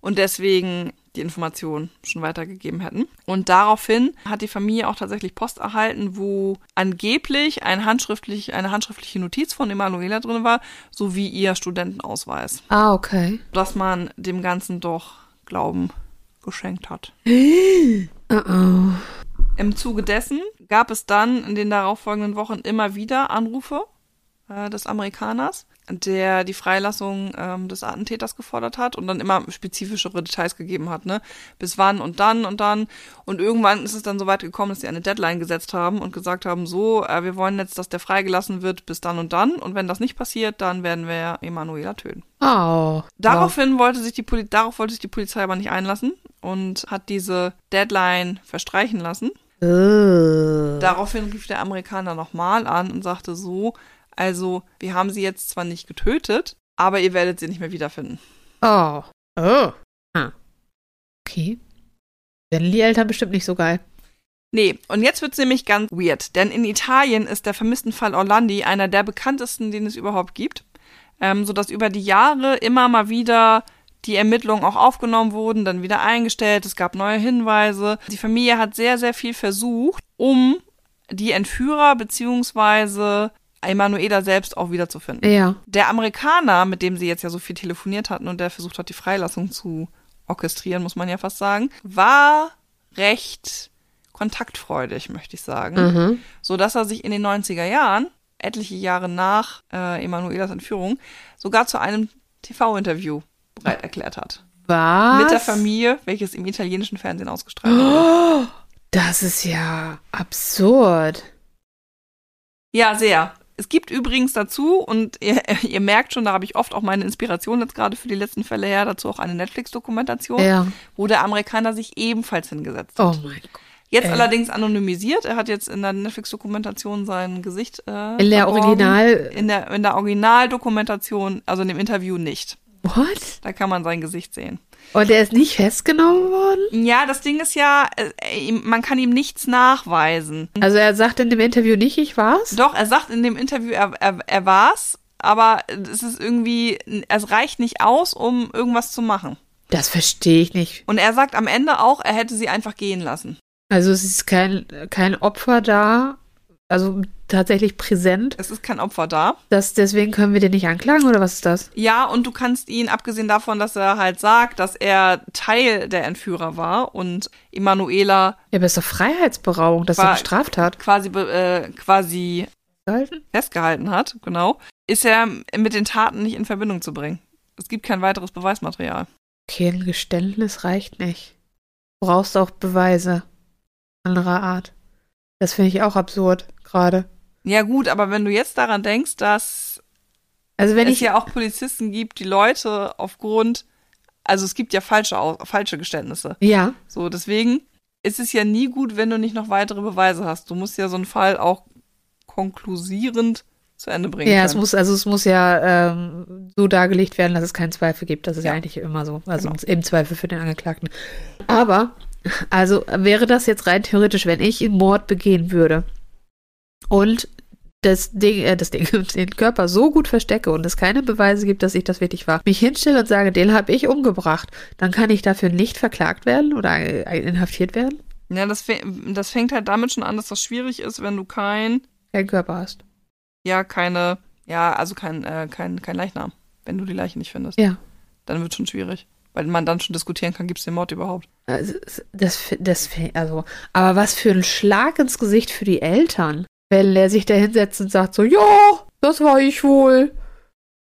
[SPEAKER 1] und deswegen die Informationen schon weitergegeben hätten. Und daraufhin hat die Familie auch tatsächlich Post erhalten, wo angeblich ein handschriftlich, eine handschriftliche Notiz von Emanuela drin war, sowie ihr Studentenausweis.
[SPEAKER 2] Ah, okay.
[SPEAKER 1] Dass man dem Ganzen doch glauben geschenkt hat.
[SPEAKER 2] Oh oh.
[SPEAKER 1] Im Zuge dessen gab es dann in den darauffolgenden Wochen immer wieder Anrufe äh, des Amerikaners, der die Freilassung ähm, des Attentäters gefordert hat und dann immer spezifischere Details gegeben hat, ne? Bis wann und dann und dann. Und irgendwann ist es dann so weit gekommen, dass sie eine Deadline gesetzt haben und gesagt haben, so, äh, wir wollen jetzt, dass der freigelassen wird bis dann und dann. Und wenn das nicht passiert, dann werden wir Emanuela töten.
[SPEAKER 2] Oh.
[SPEAKER 1] Daraufhin wollte sich die Poli darauf wollte sich die Polizei aber nicht einlassen und hat diese Deadline verstreichen lassen.
[SPEAKER 2] Wow.
[SPEAKER 1] Daraufhin rief der Amerikaner nochmal an und sagte so, also wir haben sie jetzt zwar nicht getötet, aber ihr werdet sie nicht mehr wiederfinden.
[SPEAKER 2] Oh. Oh. Ah. Okay. Werden die Eltern bestimmt nicht so geil.
[SPEAKER 1] Nee, und jetzt wird's nämlich ganz weird, denn in Italien ist der vermissten Fall Orlandi einer der bekanntesten, den es überhaupt gibt, ähm, sodass über die Jahre immer mal wieder die Ermittlungen auch aufgenommen wurden, dann wieder eingestellt, es gab neue Hinweise. Die Familie hat sehr, sehr viel versucht, um die Entführer beziehungsweise Emanuela selbst auch wiederzufinden.
[SPEAKER 2] Ja.
[SPEAKER 1] Der Amerikaner, mit dem sie jetzt ja so viel telefoniert hatten und der versucht hat, die Freilassung zu orchestrieren, muss man ja fast sagen, war recht kontaktfreudig, möchte ich sagen.
[SPEAKER 2] Mhm.
[SPEAKER 1] So dass er sich in den 90er Jahren, etliche Jahre nach äh, Emanuelas Entführung, sogar zu einem TV-Interview bereit erklärt hat.
[SPEAKER 2] Was?
[SPEAKER 1] Mit der Familie, welches im italienischen Fernsehen ausgestrahlt wurde.
[SPEAKER 2] Oh, das ist ja absurd.
[SPEAKER 1] Ja, sehr. Es gibt übrigens dazu, und ihr, ihr merkt schon, da habe ich oft auch meine Inspiration jetzt gerade für die letzten Fälle her, dazu auch eine Netflix-Dokumentation,
[SPEAKER 2] Ja.
[SPEAKER 1] wo der Amerikaner sich ebenfalls hingesetzt
[SPEAKER 2] Oh
[SPEAKER 1] hat.
[SPEAKER 2] mein Gott.
[SPEAKER 1] Jetzt
[SPEAKER 2] Äh.
[SPEAKER 1] allerdings anonymisiert. Er hat jetzt in der Netflix-Dokumentation sein Gesicht äh,
[SPEAKER 2] In der
[SPEAKER 1] verborgen.
[SPEAKER 2] Original.
[SPEAKER 1] In der, in der Originaldokumentation, also in dem Interview nicht.
[SPEAKER 2] What?
[SPEAKER 1] Da kann man sein Gesicht sehen.
[SPEAKER 2] Und er ist nicht festgenommen worden?
[SPEAKER 1] Ja, das Ding ist ja, äh, man kann ihm nichts nachweisen.
[SPEAKER 2] Also er sagt in dem Interview nicht, ich war's?
[SPEAKER 1] Doch, er sagt in dem Interview, er, er, er war's, aber es ist irgendwie, es reicht nicht aus, um irgendwas zu machen.
[SPEAKER 2] Das verstehe ich nicht.
[SPEAKER 1] Und er sagt am Ende auch, er hätte sie einfach gehen lassen.
[SPEAKER 2] Also es ist kein, kein Opfer da, also tatsächlich präsent.
[SPEAKER 1] Es ist kein Opfer da.
[SPEAKER 2] Das, deswegen können wir den nicht anklagen oder was ist das?
[SPEAKER 1] Ja, und du kannst ihn, abgesehen davon, dass er halt sagt, dass er Teil der Entführer war und Emanuela
[SPEAKER 2] Ja, aber ist doch Freiheitsberaubung, das ist eine Straftat.
[SPEAKER 1] quasi, äh, quasi
[SPEAKER 2] Gehalten?
[SPEAKER 1] festgehalten hat, genau, ist er mit den Taten nicht in Verbindung zu bringen. Es gibt kein weiteres Beweismaterial.
[SPEAKER 2] Okay, ein Geständnis reicht nicht. Du brauchst auch Beweise anderer Art. Das finde ich auch absurd, gerade.
[SPEAKER 1] Ja gut, aber wenn du jetzt daran denkst, dass
[SPEAKER 2] Also wenn
[SPEAKER 1] es
[SPEAKER 2] ich,
[SPEAKER 1] ja auch Polizisten gibt, die Leute aufgrund, also es gibt ja falsche, falsche Geständnisse.
[SPEAKER 2] ja,
[SPEAKER 1] So, deswegen ist es ja nie gut, wenn du nicht noch weitere Beweise hast. Du musst ja so einen Fall auch konklusierend zu Ende bringen
[SPEAKER 2] ja,
[SPEAKER 1] können.
[SPEAKER 2] es muss, also es muss ja ähm, so dargelegt werden, dass es keinen Zweifel gibt. Das ist ja,
[SPEAKER 1] Ja.
[SPEAKER 2] eigentlich immer so. Also
[SPEAKER 1] Genau.
[SPEAKER 2] im Zweifel für den Angeklagten. Aber, also wäre das jetzt rein theoretisch, wenn ich einen Mord begehen würde und das Ding, äh, das Ding, den Körper so gut verstecke und es keine Beweise gibt, dass ich das wirklich war, mich hinstelle und sage, den habe ich umgebracht, dann kann ich dafür nicht verklagt werden oder inhaftiert werden?
[SPEAKER 1] Ja, das, das fängt halt damit schon an, dass das schwierig ist, wenn du kein,
[SPEAKER 2] Keinen Körper hast.
[SPEAKER 1] ja, keine, ja, also kein, äh, kein, kein Leichnam. Wenn du die Leiche nicht findest.
[SPEAKER 2] Ja.
[SPEAKER 1] Dann wird schon schwierig. Weil man dann schon diskutieren kann, gibt es den Mord überhaupt.
[SPEAKER 2] Also, das, das, also, aber was für ein Schlag ins Gesicht für die Eltern, wenn er sich da hinsetzt und sagt so, ja, das war ich wohl,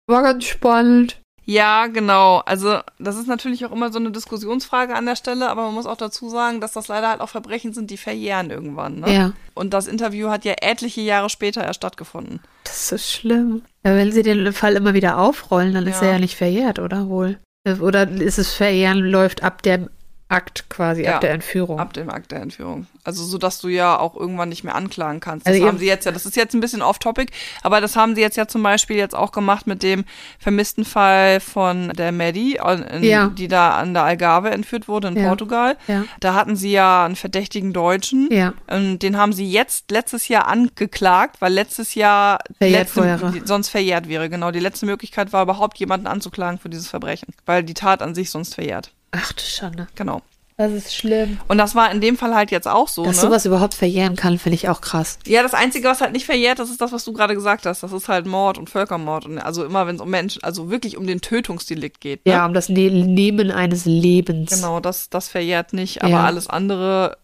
[SPEAKER 2] war ganz spannend.
[SPEAKER 1] Ja, genau. Also, das ist natürlich auch immer so eine Diskussionsfrage an der Stelle, aber man muss auch dazu sagen, dass das leider halt auch Verbrechen sind, die verjähren irgendwann. Ne?
[SPEAKER 2] Ja,
[SPEAKER 1] Und das Interview hat ja etliche Jahre später erst stattgefunden.
[SPEAKER 2] das ist schlimm. Ja, wenn sie den Fall immer wieder aufrollen, dann ist
[SPEAKER 1] Ja.
[SPEAKER 2] er ja nicht verjährt, oder wohl? Oder ist es Verjähren läuft ab dem Akt quasi,
[SPEAKER 1] Ja,
[SPEAKER 2] ab der Entführung?
[SPEAKER 1] Ab dem Akt der Entführung. Also, so dass du ja auch irgendwann nicht mehr anklagen kannst. Das
[SPEAKER 2] Also
[SPEAKER 1] haben sie jetzt ja, das ist jetzt ein bisschen off-topic, aber das haben sie jetzt ja zum Beispiel jetzt auch gemacht mit dem vermissten Fall von der Maddie, äh,
[SPEAKER 2] Ja.
[SPEAKER 1] die da an der Algarve entführt wurde in
[SPEAKER 2] Ja.
[SPEAKER 1] Portugal.
[SPEAKER 2] Ja.
[SPEAKER 1] Da hatten sie ja einen verdächtigen Deutschen.
[SPEAKER 2] Ja,
[SPEAKER 1] Und den haben sie jetzt letztes Jahr angeklagt, weil letztes Jahr
[SPEAKER 2] Verjährt
[SPEAKER 1] letzte, sonst verjährt wäre. Genau, die letzte Möglichkeit war überhaupt jemanden anzuklagen für dieses Verbrechen, weil die Tat an sich sonst verjährt.
[SPEAKER 2] Ach du Schande.
[SPEAKER 1] Genau.
[SPEAKER 2] Das ist schlimm.
[SPEAKER 1] Und das war in dem Fall halt jetzt auch so.
[SPEAKER 2] Dass
[SPEAKER 1] ne?
[SPEAKER 2] sowas überhaupt verjähren kann, finde ich auch krass.
[SPEAKER 1] Ja, das Einzige, was halt nicht verjährt, das ist das, was du gerade gesagt hast. Das ist halt Mord und Völkermord. Und also immer, wenn es um Menschen, also wirklich um den Tötungsdelikt geht. Ne?
[SPEAKER 2] Ja, um das ne Nehmen eines Lebens.
[SPEAKER 1] Genau, das, das verjährt nicht, aber
[SPEAKER 2] Ja.
[SPEAKER 1] alles andere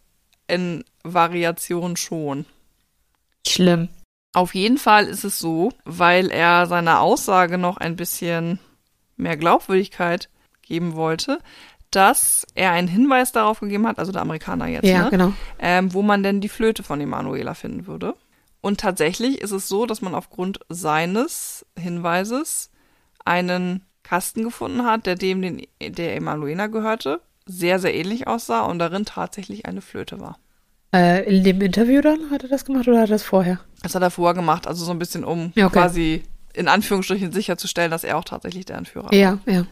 [SPEAKER 1] in Variation schon.
[SPEAKER 2] Schlimm.
[SPEAKER 1] Auf jeden Fall ist es so, weil er seiner Aussage noch ein bisschen mehr Glaubwürdigkeit geben wollte, dass er einen Hinweis darauf gegeben hat, also der Amerikaner jetzt,
[SPEAKER 2] Ja,
[SPEAKER 1] ne?
[SPEAKER 2] genau.
[SPEAKER 1] ähm, wo man denn die Flöte von Emanuela finden würde. Und tatsächlich ist es so, dass man aufgrund seines Hinweises einen Kasten gefunden hat, der dem den, der Emanuela gehörte, sehr, sehr ähnlich aussah und darin tatsächlich eine Flöte war.
[SPEAKER 2] Äh, in dem Interview dann hat er das gemacht oder hat er das vorher?
[SPEAKER 1] Das hat er vorher gemacht, also so ein bisschen, um
[SPEAKER 2] Ja, okay.
[SPEAKER 1] quasi in Anführungsstrichen sicherzustellen, dass er auch tatsächlich der Entführer war.
[SPEAKER 2] Ja, ja.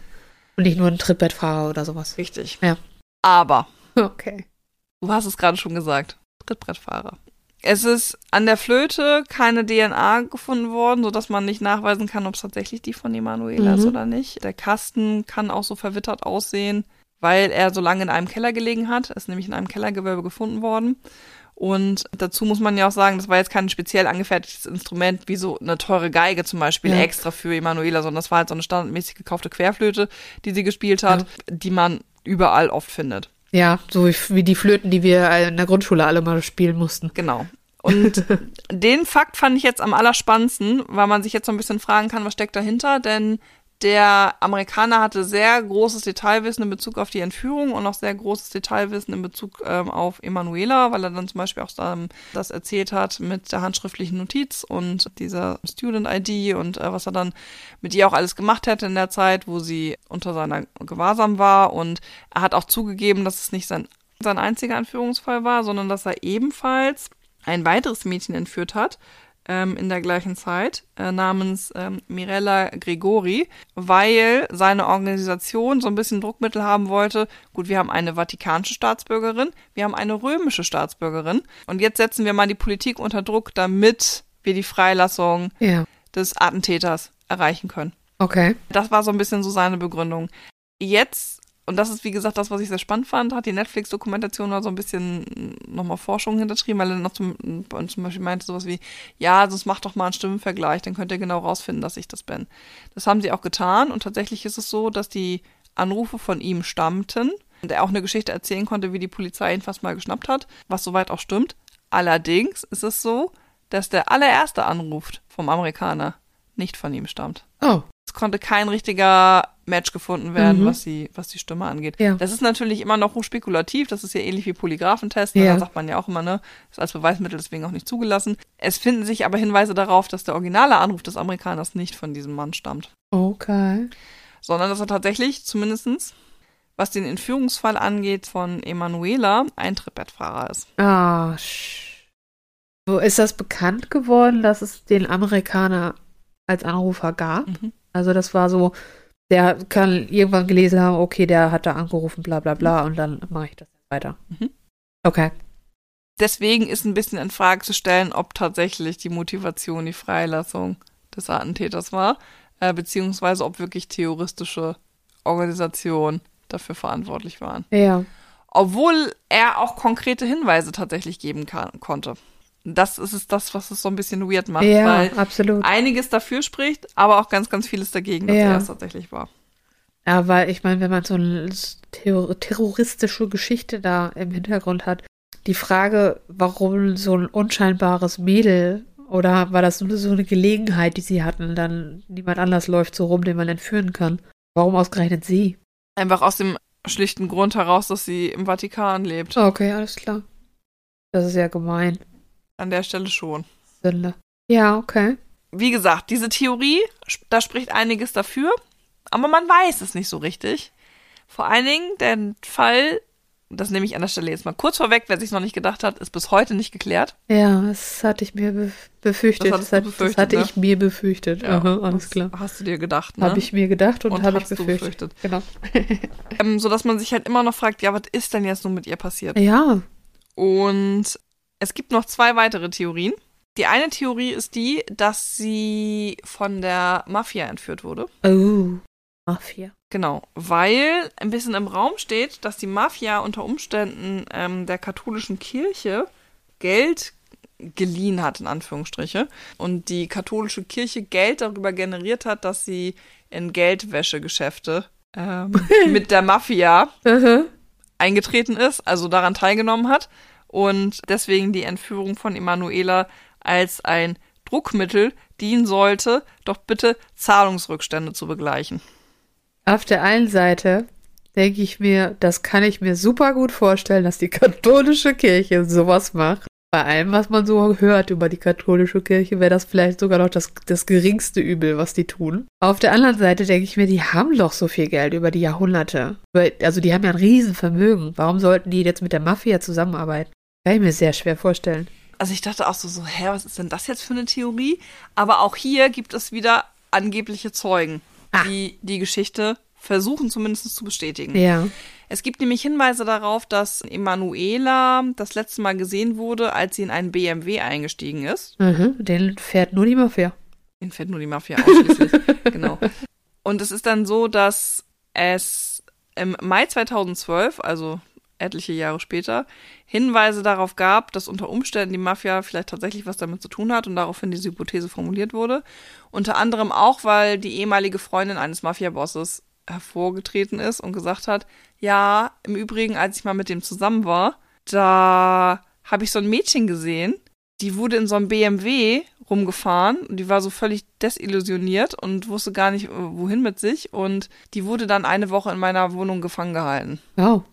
[SPEAKER 2] Und nicht nur ein Trittbettfahrer oder sowas.
[SPEAKER 1] Richtig.
[SPEAKER 2] Ja.
[SPEAKER 1] Aber,
[SPEAKER 2] Okay.
[SPEAKER 1] du hast es gerade schon gesagt, Trittbrettfahrer. Es ist an der Flöte keine DNA gefunden worden, sodass man nicht nachweisen kann, ob es tatsächlich die von Emanuela ist
[SPEAKER 2] Mhm.
[SPEAKER 1] oder nicht. Der Kasten kann auch so verwittert aussehen, weil er so lange in einem Keller gelegen hat. Er ist nämlich in einem Kellergewölbe gefunden worden. Und dazu muss man ja auch sagen, das war jetzt kein speziell angefertigtes Instrument, wie so eine teure Geige zum Beispiel,
[SPEAKER 2] Ja.
[SPEAKER 1] extra für Emanuela, sondern das war halt so eine standardmäßig gekaufte Querflöte, die sie gespielt hat, die man überall oft findet.
[SPEAKER 2] Ja, so wie, wie die Flöten, die wir in der Grundschule alle mal spielen mussten.
[SPEAKER 1] Genau. Und den Fakt fand ich jetzt am allerspannendsten, weil man sich jetzt so ein bisschen fragen kann, was steckt dahinter, denn der Amerikaner hatte sehr großes Detailwissen in Bezug auf die Entführung und auch sehr großes Detailwissen in Bezug ähm, auf Emanuela, weil er dann zum Beispiel auch ähm, das erzählt hat mit der handschriftlichen Notiz und dieser Student-ID und äh, was er dann mit ihr auch alles gemacht hätte in der Zeit, wo sie unter seiner Gewahrsam war. Und er hat auch zugegeben, dass es nicht sein, sein einziger Entführungsfall war, sondern dass er ebenfalls ein weiteres Mädchen entführt hat ähm, in der gleichen Zeit äh, namens ähm, Mirella Gregori, weil seine Organisation so ein bisschen Druckmittel haben wollte. Gut, wir haben eine vatikanische Staatsbürgerin, wir haben eine römische Staatsbürgerin und jetzt setzen wir mal die Politik unter Druck, damit wir die Freilassung
[SPEAKER 2] Ja.
[SPEAKER 1] des Attentäters erreichen können.
[SPEAKER 2] Okay.
[SPEAKER 1] Das war so ein bisschen so seine Begründung. Jetzt, und das ist wie gesagt das, was ich sehr spannend fand, hat die Netflix-Dokumentation mal so ein bisschen nochmal Forschung hintertrieben, weil er noch zum, zum Beispiel meinte sowas wie, ja, sonst macht doch mal einen Stimmenvergleich, dann könnt ihr genau rausfinden, dass ich das bin. Das haben sie auch getan und tatsächlich ist es so, dass die Anrufe von ihm stammten und er auch eine Geschichte erzählen konnte, wie die Polizei ihn fast mal geschnappt hat, was soweit auch stimmt. Allerdings ist es so, dass der allererste Anruf vom Amerikaner nicht von ihm stammt.
[SPEAKER 2] Oh.
[SPEAKER 1] Es konnte kein richtiger Match gefunden werden,
[SPEAKER 2] Mhm.
[SPEAKER 1] was, die, was die Stimme angeht.
[SPEAKER 2] Ja.
[SPEAKER 1] Das ist natürlich immer noch hochspekulativ. Das ist ja ähnlich wie Polygraphentest.
[SPEAKER 2] Ja.
[SPEAKER 1] Da sagt man ja auch immer, ne, ist als Beweismittel deswegen auch nicht zugelassen. Es finden sich aber Hinweise darauf, dass der originale Anruf des Amerikaners nicht von diesem Mann stammt,
[SPEAKER 2] Okay.
[SPEAKER 1] sondern dass er tatsächlich zumindestens, was den Entführungsfall angeht, von Emanuela ein Trittbettfahrer ist.
[SPEAKER 2] Ah, sch- Wo ist das bekannt geworden, dass es den Amerikaner als Anrufer gab?
[SPEAKER 1] Mhm.
[SPEAKER 2] Also das war so, der kann irgendwann gelesen haben, okay, der hat da angerufen, bla bla bla, und dann mache ich das weiter.
[SPEAKER 1] Mhm.
[SPEAKER 2] Okay.
[SPEAKER 1] Deswegen ist ein bisschen in Frage zu stellen, ob tatsächlich die Motivation die Freilassung des Attentäters war, äh, beziehungsweise ob wirklich terroristische Organisationen dafür verantwortlich waren.
[SPEAKER 2] Ja.
[SPEAKER 1] Obwohl er auch konkrete Hinweise tatsächlich geben kann, konnte. Das ist es das, was es so ein bisschen weird macht,
[SPEAKER 2] Ja,
[SPEAKER 1] weil
[SPEAKER 2] absolut.
[SPEAKER 1] einiges dafür spricht, aber auch ganz, ganz vieles dagegen, dass
[SPEAKER 2] Ja.
[SPEAKER 1] er es tatsächlich war.
[SPEAKER 2] Ja, weil ich meine, wenn man so eine terror terroristische Geschichte da im Hintergrund hat, die Frage, warum so ein unscheinbares Mädel oder war das nur so eine Gelegenheit, die sie hatten, dann niemand anders läuft so rum, den man entführen kann. Warum ausgerechnet sie?
[SPEAKER 1] Einfach aus dem schlichten Grund heraus, dass sie im Vatikan lebt.
[SPEAKER 2] Okay, alles klar. Das ist ja gemein.
[SPEAKER 1] An der Stelle schon.
[SPEAKER 2] Sünde. Ja, okay.
[SPEAKER 1] wie gesagt, diese Theorie, da spricht einiges dafür, aber man weiß es nicht so richtig. Vor allen Dingen der Fall, das nehme ich an der Stelle jetzt mal kurz vorweg, wer sich noch nicht gedacht hat, ist bis heute nicht geklärt.
[SPEAKER 2] Ja, das hatte ich mir be befürchtet.
[SPEAKER 1] Das
[SPEAKER 2] Das,
[SPEAKER 1] befürchtet,
[SPEAKER 2] das hatte
[SPEAKER 1] ne?
[SPEAKER 2] ich mir befürchtet. Aha, alles
[SPEAKER 1] das
[SPEAKER 2] klar.
[SPEAKER 1] Hast du dir gedacht, ne?
[SPEAKER 2] Habe ich mir gedacht und,
[SPEAKER 1] Und
[SPEAKER 2] habe ich
[SPEAKER 1] du
[SPEAKER 2] befürchtet. Genau.
[SPEAKER 1] ähm, so dass man sich halt immer noch fragt, ja, was ist denn jetzt nun mit ihr passiert?
[SPEAKER 2] Ja.
[SPEAKER 1] Und es gibt noch zwei weitere Theorien. Die eine Theorie ist die, dass sie von der Mafia entführt wurde.
[SPEAKER 2] Oh. Mafia.
[SPEAKER 1] Genau, weil ein bisschen im Raum steht, dass die Mafia unter Umständen ähm, der katholischen Kirche Geld geliehen hat, in Anführungsstriche, und die katholische Kirche Geld darüber generiert hat, dass sie in Geldwäschegeschäfte ähm, mit der Mafia eingetreten ist, also daran teilgenommen hat und deswegen die Entführung von Emanuela als ein Druckmittel dienen sollte, doch bitte Zahlungsrückstände zu begleichen.
[SPEAKER 2] Auf der einen Seite denke ich mir, das kann ich mir super gut vorstellen, dass die katholische Kirche sowas macht. Bei allem, was man so hört über die katholische Kirche, wäre das vielleicht sogar noch das, das geringste Übel, was die tun. Auf der anderen Seite denke ich mir, die haben doch so viel Geld über die Jahrhunderte. Also die haben ja ein Riesenvermögen. Warum sollten die jetzt mit der Mafia zusammenarbeiten? Kann ich mir sehr schwer vorstellen.
[SPEAKER 1] Also ich dachte auch so, so, hä, was ist denn das jetzt für eine Theorie? Aber auch hier gibt es wieder angebliche Zeugen,
[SPEAKER 2] Ah.
[SPEAKER 1] die die Geschichte versuchen zumindest zu bestätigen.
[SPEAKER 2] Ja.
[SPEAKER 1] Es gibt nämlich Hinweise darauf, dass Emanuela das letzte Mal gesehen wurde, als sie in einen BMW eingestiegen ist.
[SPEAKER 2] Mhm. Den fährt nur die Mafia.
[SPEAKER 1] In fährt nur die Mafia ausschließlich. genau. Und es ist dann so, dass es im Mai 2012, also etliche Jahre später, Hinweise darauf gab, dass unter Umständen die Mafia vielleicht tatsächlich was damit zu tun hat und daraufhin diese Hypothese formuliert wurde. Unter anderem auch, weil die ehemalige Freundin eines Mafia-Bosses hervorgetreten ist und gesagt hat, ja, im Übrigen, als ich mal mit dem zusammen war, da habe ich so ein Mädchen gesehen, die wurde in so einem BMW rumgefahren und die war so völlig desillusioniert und wusste gar nicht, äh, wohin mit sich und die wurde dann eine Woche in meiner Wohnung gefangen gehalten.
[SPEAKER 2] Wow.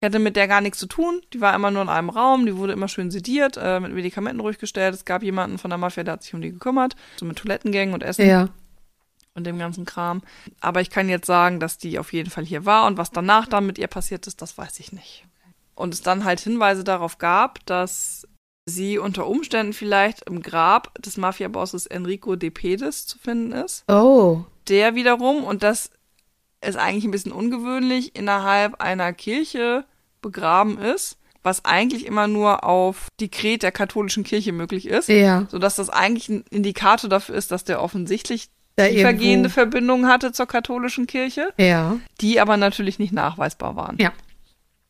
[SPEAKER 1] Ich hatte mit der gar nichts zu tun. Die war immer nur in einem Raum. Die wurde immer schön sediert, äh, mit Medikamenten ruhig gestellt. Es gab jemanden von der Mafia, der hat sich um die gekümmert. So mit Toilettengängen und Essen
[SPEAKER 2] Ja.
[SPEAKER 1] und dem ganzen Kram. Aber ich kann jetzt sagen, dass die auf jeden Fall hier war. Und was danach dann mit ihr passiert ist, das weiß ich nicht. Und es dann halt Hinweise darauf gab, dass sie unter Umständen vielleicht im Grab des Mafia-Bosses Enrico De Pedis zu finden ist
[SPEAKER 2] Oh.
[SPEAKER 1] der wiederum, und das ist eigentlich ein bisschen ungewöhnlich, innerhalb einer Kirche begraben ist, was eigentlich immer nur auf Dekret der katholischen Kirche möglich ist,
[SPEAKER 2] Ja.
[SPEAKER 1] sodass das eigentlich ein Indikator dafür ist, dass der offensichtlich
[SPEAKER 2] Da
[SPEAKER 1] tiefergehende Verbindungen hatte zur katholischen Kirche,
[SPEAKER 2] Ja.
[SPEAKER 1] die aber natürlich nicht nachweisbar waren.
[SPEAKER 2] Ja.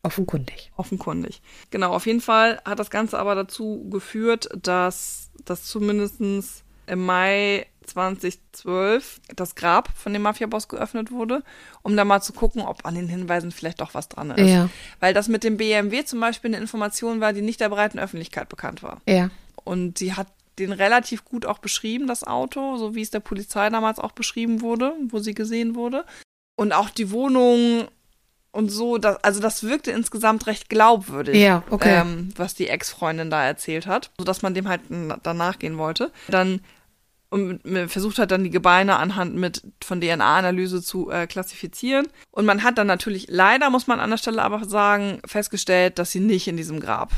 [SPEAKER 2] Offenkundig.
[SPEAKER 1] Offenkundig. Genau, auf jeden Fall hat das Ganze aber dazu geführt, dass das zumindestens im Mai 2012 das Grab von dem Mafia-Boss geöffnet wurde, um da mal zu gucken, ob an den Hinweisen vielleicht doch was dran ist.
[SPEAKER 2] Ja.
[SPEAKER 1] Weil das mit dem BMW zum Beispiel eine Information war, die nicht der breiten Öffentlichkeit bekannt war.
[SPEAKER 2] Ja.
[SPEAKER 1] Und sie hat den relativ gut auch beschrieben, das Auto, so wie es der Polizei damals auch beschrieben wurde, wo sie gesehen wurde. Und auch die Wohnung und so, das, also das wirkte insgesamt recht glaubwürdig,
[SPEAKER 2] Ja, okay.
[SPEAKER 1] ähm, was die Ex-Freundin da erzählt hat, sodass man dem halt danach gehen wollte. Dann und versucht hat dann die Gebeine anhand mit von DNA-Analyse zu äh, klassifizieren. Und man hat dann natürlich, leider muss man an der Stelle aber sagen, festgestellt, dass sie nicht in diesem Grab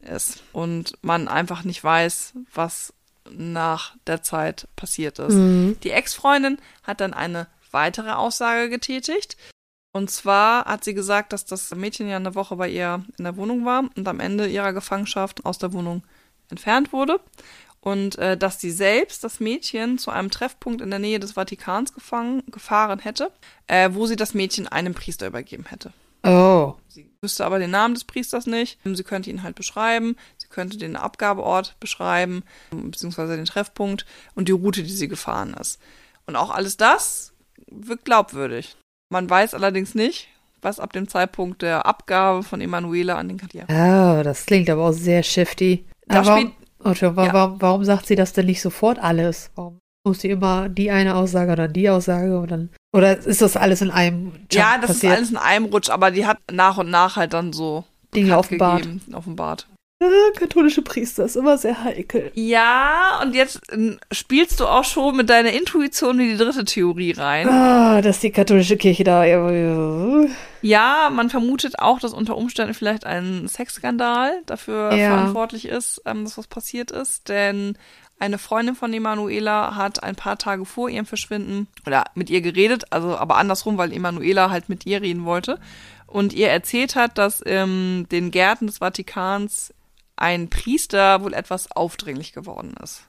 [SPEAKER 1] ist. Und man einfach nicht weiß, was nach der Zeit passiert ist.
[SPEAKER 2] Mhm.
[SPEAKER 1] Die Ex-Freundin hat dann eine weitere Aussage getätigt. Und zwar hat sie gesagt, dass das Mädchen ja eine Woche bei ihr in der Wohnung war und am Ende ihrer Gefangenschaft aus der Wohnung entfernt wurde. Und äh, dass sie selbst das Mädchen zu einem Treffpunkt in der Nähe des Vatikans gefangen, gefahren hätte, äh, wo sie das Mädchen einem Priester übergeben hätte.
[SPEAKER 2] Oh.
[SPEAKER 1] Sie wüsste aber den Namen des Priesters nicht. Sie könnte ihn halt beschreiben. Sie könnte den Abgabeort beschreiben, beziehungsweise den Treffpunkt und die Route, die sie gefahren ist. Und auch alles das wirkt glaubwürdig. Man weiß allerdings nicht, was ab dem Zeitpunkt der Abgabe von Emanuela an den Kadir.
[SPEAKER 2] Oh, das klingt aber auch sehr shifty.
[SPEAKER 1] Da
[SPEAKER 2] Aber
[SPEAKER 1] spielt-
[SPEAKER 2] Wa
[SPEAKER 1] Ja.
[SPEAKER 2] warum, warum sagt sie das denn nicht sofort alles? Warum muss sie immer die eine Aussage oder die Aussage und dann oder ist das alles in einem Jump
[SPEAKER 1] Ja, das
[SPEAKER 2] passiert?
[SPEAKER 1] ist alles in einem Rutsch, aber die hat nach und nach halt dann so
[SPEAKER 2] Dinge offenbart.
[SPEAKER 1] gegeben, offenbart.
[SPEAKER 2] Ah, katholische Priester ist immer sehr heikel.
[SPEAKER 1] Ja, und jetzt äh, spielst du auch schon mit deiner Intuition in die dritte Theorie rein.
[SPEAKER 2] Ah, dass die katholische Kirche da. Ja,
[SPEAKER 1] Ja, man vermutet auch, dass unter Umständen vielleicht ein Sexskandal dafür
[SPEAKER 2] Ja.
[SPEAKER 1] verantwortlich ist, ähm, dass was passiert ist. Denn eine Freundin von Emanuela hat ein paar Tage vor ihrem Verschwinden oder mit ihr geredet, also aber andersrum, weil Emanuela halt mit ihr reden wollte und ihr erzählt hat, dass in den Gärten des Vatikans ein Priester wohl etwas aufdringlich geworden ist.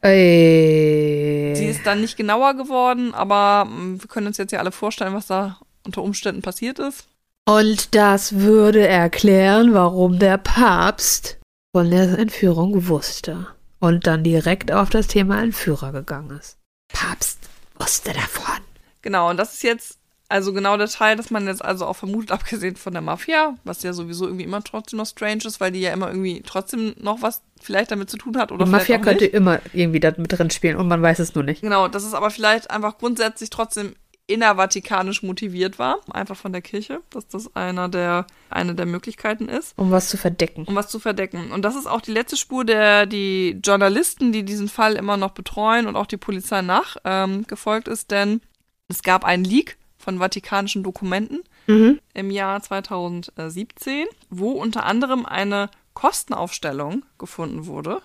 [SPEAKER 2] Ey.
[SPEAKER 1] Sie ist dann nicht genauer geworden, aber mm, wir können uns jetzt ja alle vorstellen, was da unter Umständen passiert ist.
[SPEAKER 2] Und das würde erklären, warum der Papst von der Entführung wusste und dann direkt auf das Thema Entführer gegangen ist. Papst wusste davon.
[SPEAKER 1] Genau, und das ist jetzt also genau der Teil, dass man jetzt also auch vermutet, abgesehen von der Mafia, was ja sowieso irgendwie immer trotzdem noch strange ist, weil die ja immer irgendwie trotzdem noch was vielleicht damit zu tun hat oder
[SPEAKER 2] Die Mafia könnte
[SPEAKER 1] nicht.
[SPEAKER 2] immer irgendwie da mit drin spielen und man weiß es nur nicht.
[SPEAKER 1] Genau, dass es aber vielleicht einfach grundsätzlich trotzdem innervatikanisch motiviert war, einfach von der Kirche, dass das einer der, eine der Möglichkeiten ist,
[SPEAKER 2] Um was zu verdecken.
[SPEAKER 1] um was zu verdecken. Und das ist auch die letzte Spur, der die Journalisten, die diesen Fall immer noch betreuen und auch die Polizei nach ähm, gefolgt ist, denn es gab einen Leak von vatikanischen Dokumenten
[SPEAKER 2] Mhm.
[SPEAKER 1] im Jahr 2017, wo unter anderem eine Kostenaufstellung gefunden wurde,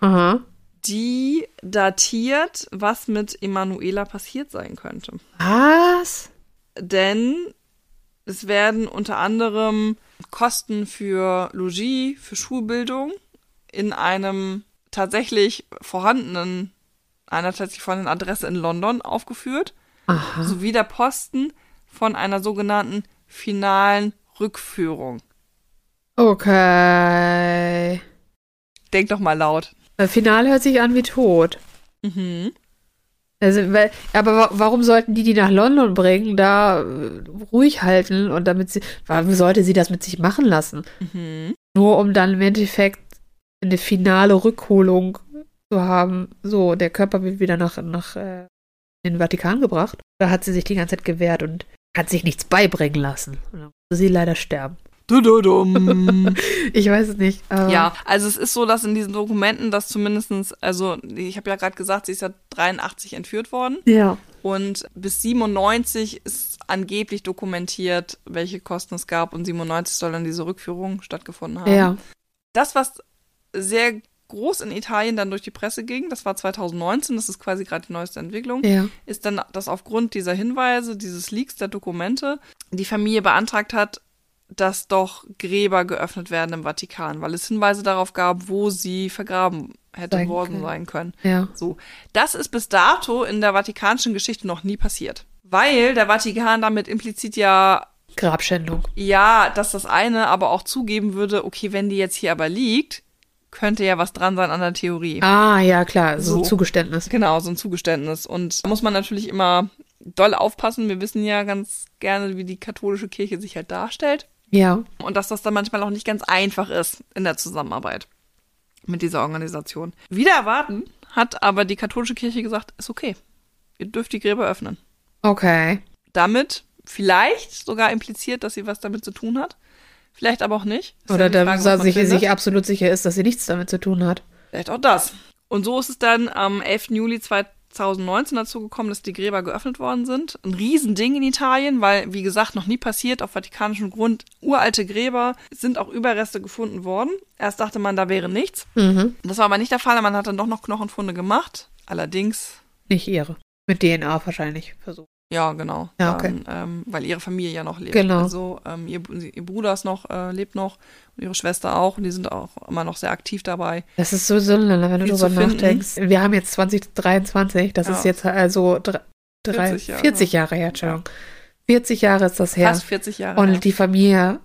[SPEAKER 2] Aha.
[SPEAKER 1] die datiert, was mit Emanuela passiert sein könnte.
[SPEAKER 2] Was?
[SPEAKER 1] Denn es werden unter anderem Kosten für Logis, für Schulbildung in einem tatsächlich vorhandenen, einer tatsächlich vorhandenen Adresse in London aufgeführt,
[SPEAKER 2] Aha.
[SPEAKER 1] sowie der Posten von einer sogenannten finalen Rückführung.
[SPEAKER 2] Okay.
[SPEAKER 1] Denk doch mal laut.
[SPEAKER 2] Das Finale hört sich an wie tot.
[SPEAKER 1] Mhm.
[SPEAKER 2] Also, aber wa- warum sollten die die nach London bringen, da äh, ruhig halten und damit sie, warum sollte sie das mit sich machen lassen?
[SPEAKER 1] Mhm.
[SPEAKER 2] Nur um dann im Endeffekt eine finale Rückholung zu haben. So, der Körper wird wieder nach, nach äh, den Vatikan gebracht. Da hat sie sich die ganze Zeit gewehrt und hat sich nichts beibringen lassen. Und dann musste sie leider sterben. Ich weiß es nicht. Aber
[SPEAKER 1] Ja, also es ist so, dass in diesen Dokumenten, dass zumindestens, also ich habe ja gerade gesagt, sie ist ja 83 entführt worden
[SPEAKER 2] Ja.
[SPEAKER 1] und bis 97 ist angeblich dokumentiert, welche Kosten es gab und 97 soll dann diese Rückführung stattgefunden haben.
[SPEAKER 2] Ja.
[SPEAKER 1] Das, was sehr groß in Italien dann durch die Presse ging, das war 2019, das ist quasi gerade die neueste Entwicklung,
[SPEAKER 2] Ja.
[SPEAKER 1] ist dann, dass aufgrund dieser Hinweise, dieses Leaks der Dokumente, die Familie beantragt hat, dass doch Gräber geöffnet werden im Vatikan, weil es Hinweise darauf gab, wo sie vergraben hätte
[SPEAKER 2] Sein
[SPEAKER 1] worden
[SPEAKER 2] können.
[SPEAKER 1] sein können.
[SPEAKER 2] Ja.
[SPEAKER 1] So, das ist bis dato in der vatikanischen Geschichte noch nie passiert. Weil der Vatikan damit implizit ja,
[SPEAKER 2] Grabschändung.
[SPEAKER 1] ja, dass das eine aber auch zugeben würde, okay, wenn die jetzt hier aber liegt, könnte ja was dran sein an der Theorie.
[SPEAKER 2] Ah, ja, klar. So,
[SPEAKER 1] So.
[SPEAKER 2] Zugeständnis.
[SPEAKER 1] Genau, so ein Zugeständnis. Und da muss man natürlich immer doll aufpassen. Wir wissen ja ganz gerne, wie die katholische Kirche sich halt darstellt.
[SPEAKER 2] Ja.
[SPEAKER 1] Und dass das dann manchmal auch nicht ganz einfach ist in der Zusammenarbeit mit dieser Organisation. Wieder erwarten hat aber die katholische Kirche gesagt, ist okay. Ihr dürft die Gräber öffnen.
[SPEAKER 2] Okay.
[SPEAKER 1] Damit vielleicht sogar impliziert, dass sie was damit zu tun hat. Vielleicht aber auch nicht. Ist
[SPEAKER 2] Oder
[SPEAKER 1] ja
[SPEAKER 2] da
[SPEAKER 1] Frage,
[SPEAKER 2] sich, sich absolut sicher ist, dass sie nichts damit zu tun hat.
[SPEAKER 1] Vielleicht auch das. Und so ist es dann am 11. Juli 2019 dazu gekommen, dass die Gräber geöffnet worden sind. Ein Riesending in Italien, weil, wie gesagt, noch nie passiert auf vatikanischem Grund. Uralte Gräber sind auch Überreste gefunden worden. Erst dachte man, da wäre nichts.
[SPEAKER 2] Mhm.
[SPEAKER 1] Das war aber nicht der Fall. Man hat dann doch noch Knochenfunde gemacht. Allerdings,
[SPEAKER 2] Nicht ihre. Mit DNA wahrscheinlich versucht.
[SPEAKER 1] Ja, genau.
[SPEAKER 2] Ja, okay.
[SPEAKER 1] Dann, ähm, weil ihre Familie ja noch lebt.
[SPEAKER 2] Genau.
[SPEAKER 1] Also ähm, ihr, ihr Bruder ist noch, äh, lebt noch und ihre Schwester auch. Und die sind auch immer noch sehr aktiv dabei.
[SPEAKER 2] Das ist so Sünde, wenn du
[SPEAKER 1] finden.
[SPEAKER 2] nachdenkst. Wir haben jetzt 2023, das
[SPEAKER 1] Ja.
[SPEAKER 2] ist jetzt also drei,
[SPEAKER 1] 40
[SPEAKER 2] 40
[SPEAKER 1] Jahre.
[SPEAKER 2] Jahre, 40 Jahre her, Entschuldigung. 40 Jahre ist das her.
[SPEAKER 1] Fast 40 Jahre.
[SPEAKER 2] Und
[SPEAKER 1] her.
[SPEAKER 2] die Familie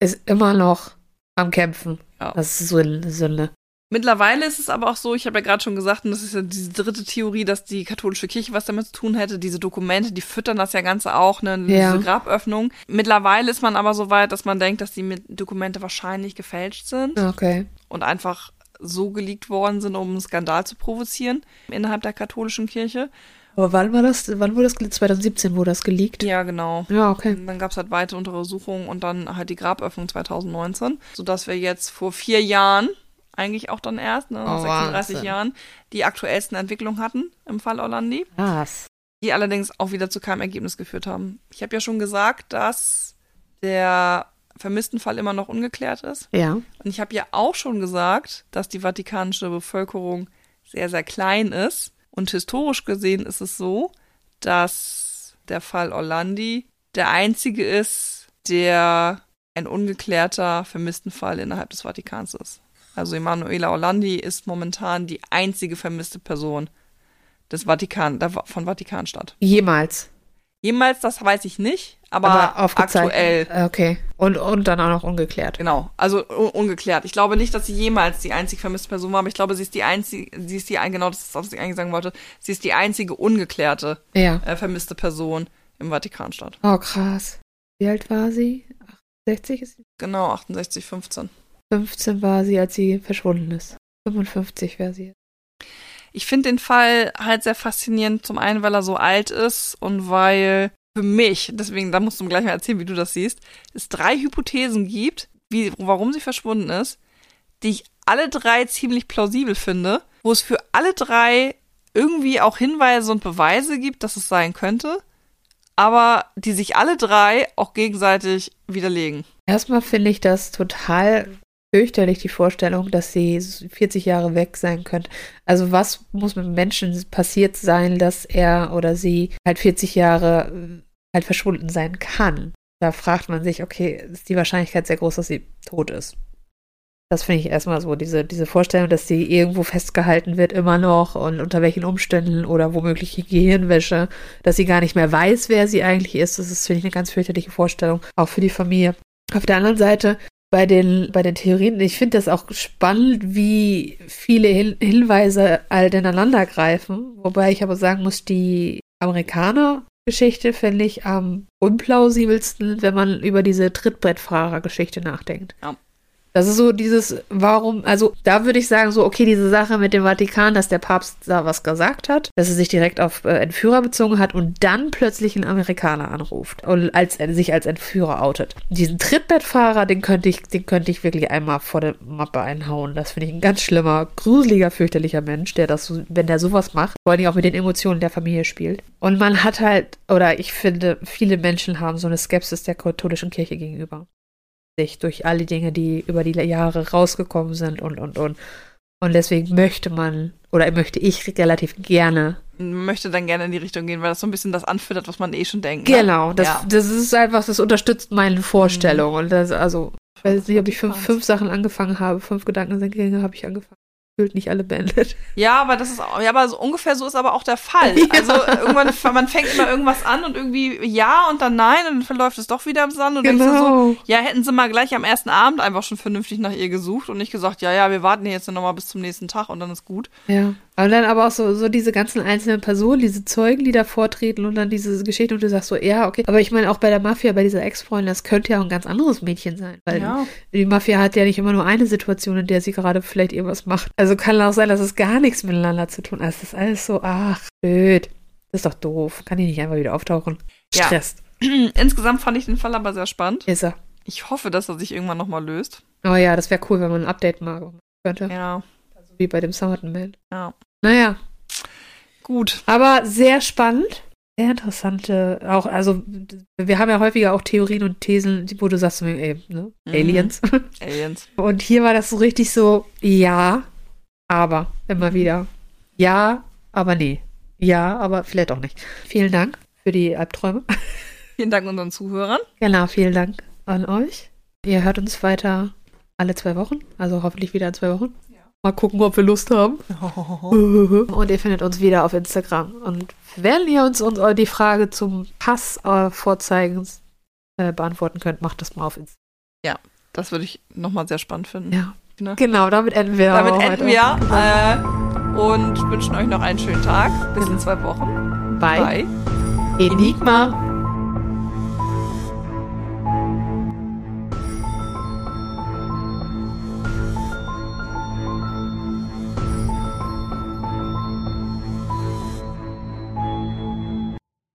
[SPEAKER 2] ist immer noch am Kämpfen.
[SPEAKER 1] Ja.
[SPEAKER 2] Das ist so eine Sünde.
[SPEAKER 1] Mittlerweile ist es aber auch so, ich habe ja gerade schon gesagt, und das ist ja diese dritte Theorie, dass die katholische Kirche was damit zu tun hätte. Diese Dokumente, die füttern das ja Ganze auch, ne? Diese
[SPEAKER 2] Ja.
[SPEAKER 1] Graböffnung. Mittlerweile ist man aber so weit, dass man denkt, dass die Dokumente wahrscheinlich gefälscht sind
[SPEAKER 2] Okay.
[SPEAKER 1] und einfach so geleakt worden sind, um einen Skandal zu provozieren innerhalb der katholischen Kirche.
[SPEAKER 2] Aber wann war das? Wann wurde das? gele- 2017 wurde das geleakt?
[SPEAKER 1] Ja, genau.
[SPEAKER 2] Ja, okay.
[SPEAKER 1] Und Dann gab es halt weitere Untersuchungen und dann halt die Graböffnung 2019, sodass wir jetzt vor vier Jahren, eigentlich auch dann erst, ne, nach
[SPEAKER 2] Oh,
[SPEAKER 1] 36
[SPEAKER 2] Wahnsinn.
[SPEAKER 1] Jahren, die aktuellsten Entwicklungen hatten im Fall Orlandi,
[SPEAKER 2] Was?
[SPEAKER 1] die allerdings auch wieder zu keinem Ergebnis geführt haben. Ich habe ja schon gesagt, dass der Vermisstenfall immer noch ungeklärt ist.
[SPEAKER 2] Ja.
[SPEAKER 1] Und ich habe ja auch schon gesagt, dass die vatikanische Bevölkerung sehr, sehr klein ist. Und historisch gesehen ist es so, dass der Fall Orlandi der einzige ist, der ein ungeklärter Vermisstenfall innerhalb des Vatikans ist. Also Emanuela Orlandi ist momentan die einzige vermisste Person des Vatikan, von Vatikanstadt.
[SPEAKER 2] Jemals.
[SPEAKER 1] Jemals, das weiß ich nicht, aber,
[SPEAKER 2] Aber
[SPEAKER 1] aktuell.
[SPEAKER 2] Okay. Und, und dann auch noch ungeklärt.
[SPEAKER 1] Genau, also un ungeklärt. Ich glaube nicht, dass sie jemals die einzig vermisste Person war, aber ich glaube, sie ist die einzige, sie ist die, genau das ist, was ich eigentlich sagen wollte, sie ist die einzige ungeklärte
[SPEAKER 2] Ja.
[SPEAKER 1] äh, vermisste Person im Vatikanstadt.
[SPEAKER 2] Oh, krass. Wie alt war sie? 68 ist sie?
[SPEAKER 1] Genau, 68, 15.
[SPEAKER 2] 15 war sie, als sie verschwunden ist. 55 wäre sie.
[SPEAKER 1] Ich finde den Fall halt sehr faszinierend, zum einen, weil er so alt ist und weil für mich, deswegen, da musst du mir gleich mal erzählen, wie du das siehst, es drei Hypothesen gibt, wie, warum sie verschwunden ist, die ich alle drei ziemlich plausibel finde, wo es für alle drei irgendwie auch Hinweise und Beweise gibt, dass es sein könnte, aber die sich alle drei auch gegenseitig widerlegen.
[SPEAKER 2] Erstmal finde ich das total fürchterlich, die Vorstellung, dass sie 40 Jahre weg sein könnte. Also was muss mit Menschen passiert sein, dass er oder sie halt 40 Jahre äh, halt verschwunden sein kann? Da fragt man sich, okay, ist die Wahrscheinlichkeit sehr groß, dass sie tot ist? Das finde ich erstmal so, diese, diese Vorstellung, dass sie irgendwo festgehalten wird, immer noch und unter welchen Umständen oder womöglich Gehirnwäsche, dass sie gar nicht mehr weiß, wer sie eigentlich ist. Das ist, finde ich, eine ganz fürchterliche Vorstellung, auch für die Familie. Auf der anderen Seite, bei den, bei den Theorien, ich finde das auch spannend, wie viele Hin Hinweise halt ineinander greifen. Wobei ich aber sagen muss, die Amerikaner-Geschichte finde ich am unplausibelsten, wenn man über diese Trittbrettfahrer-Geschichte nachdenkt.
[SPEAKER 1] Ja.
[SPEAKER 2] Das ist so dieses, warum, also da würde ich sagen, so, okay, diese Sache mit dem Vatikan, dass der Papst da was gesagt hat, dass er sich direkt auf äh, Entführer bezogen hat und dann plötzlich einen Amerikaner anruft und als, äh, sich als Entführer outet. Diesen Trittbettfahrer, den könnte ich, den könnte ich wirklich einmal vor der Mappe einhauen. Das finde ich ein ganz schlimmer, gruseliger, fürchterlicher Mensch, der das, wenn der sowas macht, vor allem auch mit den Emotionen der Familie spielt. Und man hat halt, oder ich finde, viele Menschen haben so eine Skepsis der katholischen Kirche gegenüber sich durch all die Dinge, die über die Jahre rausgekommen sind und, und, und. Und deswegen möchte man, oder möchte ich relativ gerne.
[SPEAKER 1] Möchte dann gerne in die Richtung gehen, weil das so ein bisschen das anfüttert, was man eh schon denkt. Ne?
[SPEAKER 2] Genau, das,
[SPEAKER 1] Ja.
[SPEAKER 2] das ist einfach, das unterstützt meine Vorstellung. Und das, also, ich weiß nicht, ob ich fünf, fünf Sachen angefangen habe, fünf Gedankengänge habe ich angefangen. Gefühlt nicht alle beendet.
[SPEAKER 1] Ja, aber das ist ja, aber so ungefähr so ist aber auch der Fall.
[SPEAKER 2] Ja.
[SPEAKER 1] Also irgendwann, man fängt immer irgendwas an und irgendwie ja und dann nein und dann verläuft es doch wieder im Sand und denkst
[SPEAKER 2] Genau.
[SPEAKER 1] so, ja, hätten sie mal gleich am ersten Abend einfach schon vernünftig nach ihr gesucht und nicht gesagt, ja, ja, wir warten hier jetzt noch mal bis zum nächsten Tag und dann ist gut.
[SPEAKER 2] Ja. Aber dann aber auch so, so diese ganzen einzelnen Personen, diese Zeugen, die da vortreten und dann diese Geschichte und du sagst so, ja, okay. Aber ich meine auch bei der Mafia, bei dieser Ex-Freundin, das könnte ja auch ein ganz anderes Mädchen sein. Weil
[SPEAKER 1] Ja.
[SPEAKER 2] die Mafia hat ja nicht immer nur eine Situation, in der sie gerade vielleicht irgendwas macht. Also kann auch sein, dass es gar nichts miteinander zu tun hat. Es ist alles so, ach, blöd. Das ist doch doof. Kann die nicht einfach wieder auftauchen?
[SPEAKER 1] Ja. Insgesamt fand ich den Fall aber sehr spannend.
[SPEAKER 2] Ist er.
[SPEAKER 1] Ich hoffe, dass er sich irgendwann noch mal löst.
[SPEAKER 2] Oh ja, das wäre cool, wenn man ein Update machen könnte.
[SPEAKER 1] Ja,
[SPEAKER 2] Wie bei dem Somerton Man.
[SPEAKER 1] ja.
[SPEAKER 2] Naja,
[SPEAKER 1] Gut.
[SPEAKER 2] Aber sehr spannend. Sehr interessante, auch, also wir haben ja häufiger auch Theorien und Thesen, wo du sagst, ey, ne?
[SPEAKER 1] Mhm.
[SPEAKER 2] Aliens.
[SPEAKER 1] Aliens.
[SPEAKER 2] Und hier war das so richtig so, ja, aber immer wieder. Ja, aber nee. Ja, aber vielleicht auch nicht. Vielen Dank für die Albträume.
[SPEAKER 1] Vielen Dank unseren Zuhörern.
[SPEAKER 2] Genau, vielen Dank an euch. Ihr hört uns weiter alle zwei Wochen, also hoffentlich wieder in zwei Wochen. Mal gucken, ob wir Lust haben. Und ihr findet uns wieder auf Instagram. Und wenn ihr uns, uns die Frage zum Pass äh, vorzeigen äh, beantworten könnt, macht das mal auf Instagram.
[SPEAKER 1] Das würde ich noch mal sehr spannend finden.
[SPEAKER 2] Ja.
[SPEAKER 1] Ne?
[SPEAKER 2] Genau, damit enden wir.
[SPEAKER 1] Damit
[SPEAKER 2] heute.
[SPEAKER 1] enden wir äh, und wünschen euch noch einen schönen Tag. Bis in zwei Wochen.
[SPEAKER 2] Bye.
[SPEAKER 1] Bye.
[SPEAKER 2] Enigma.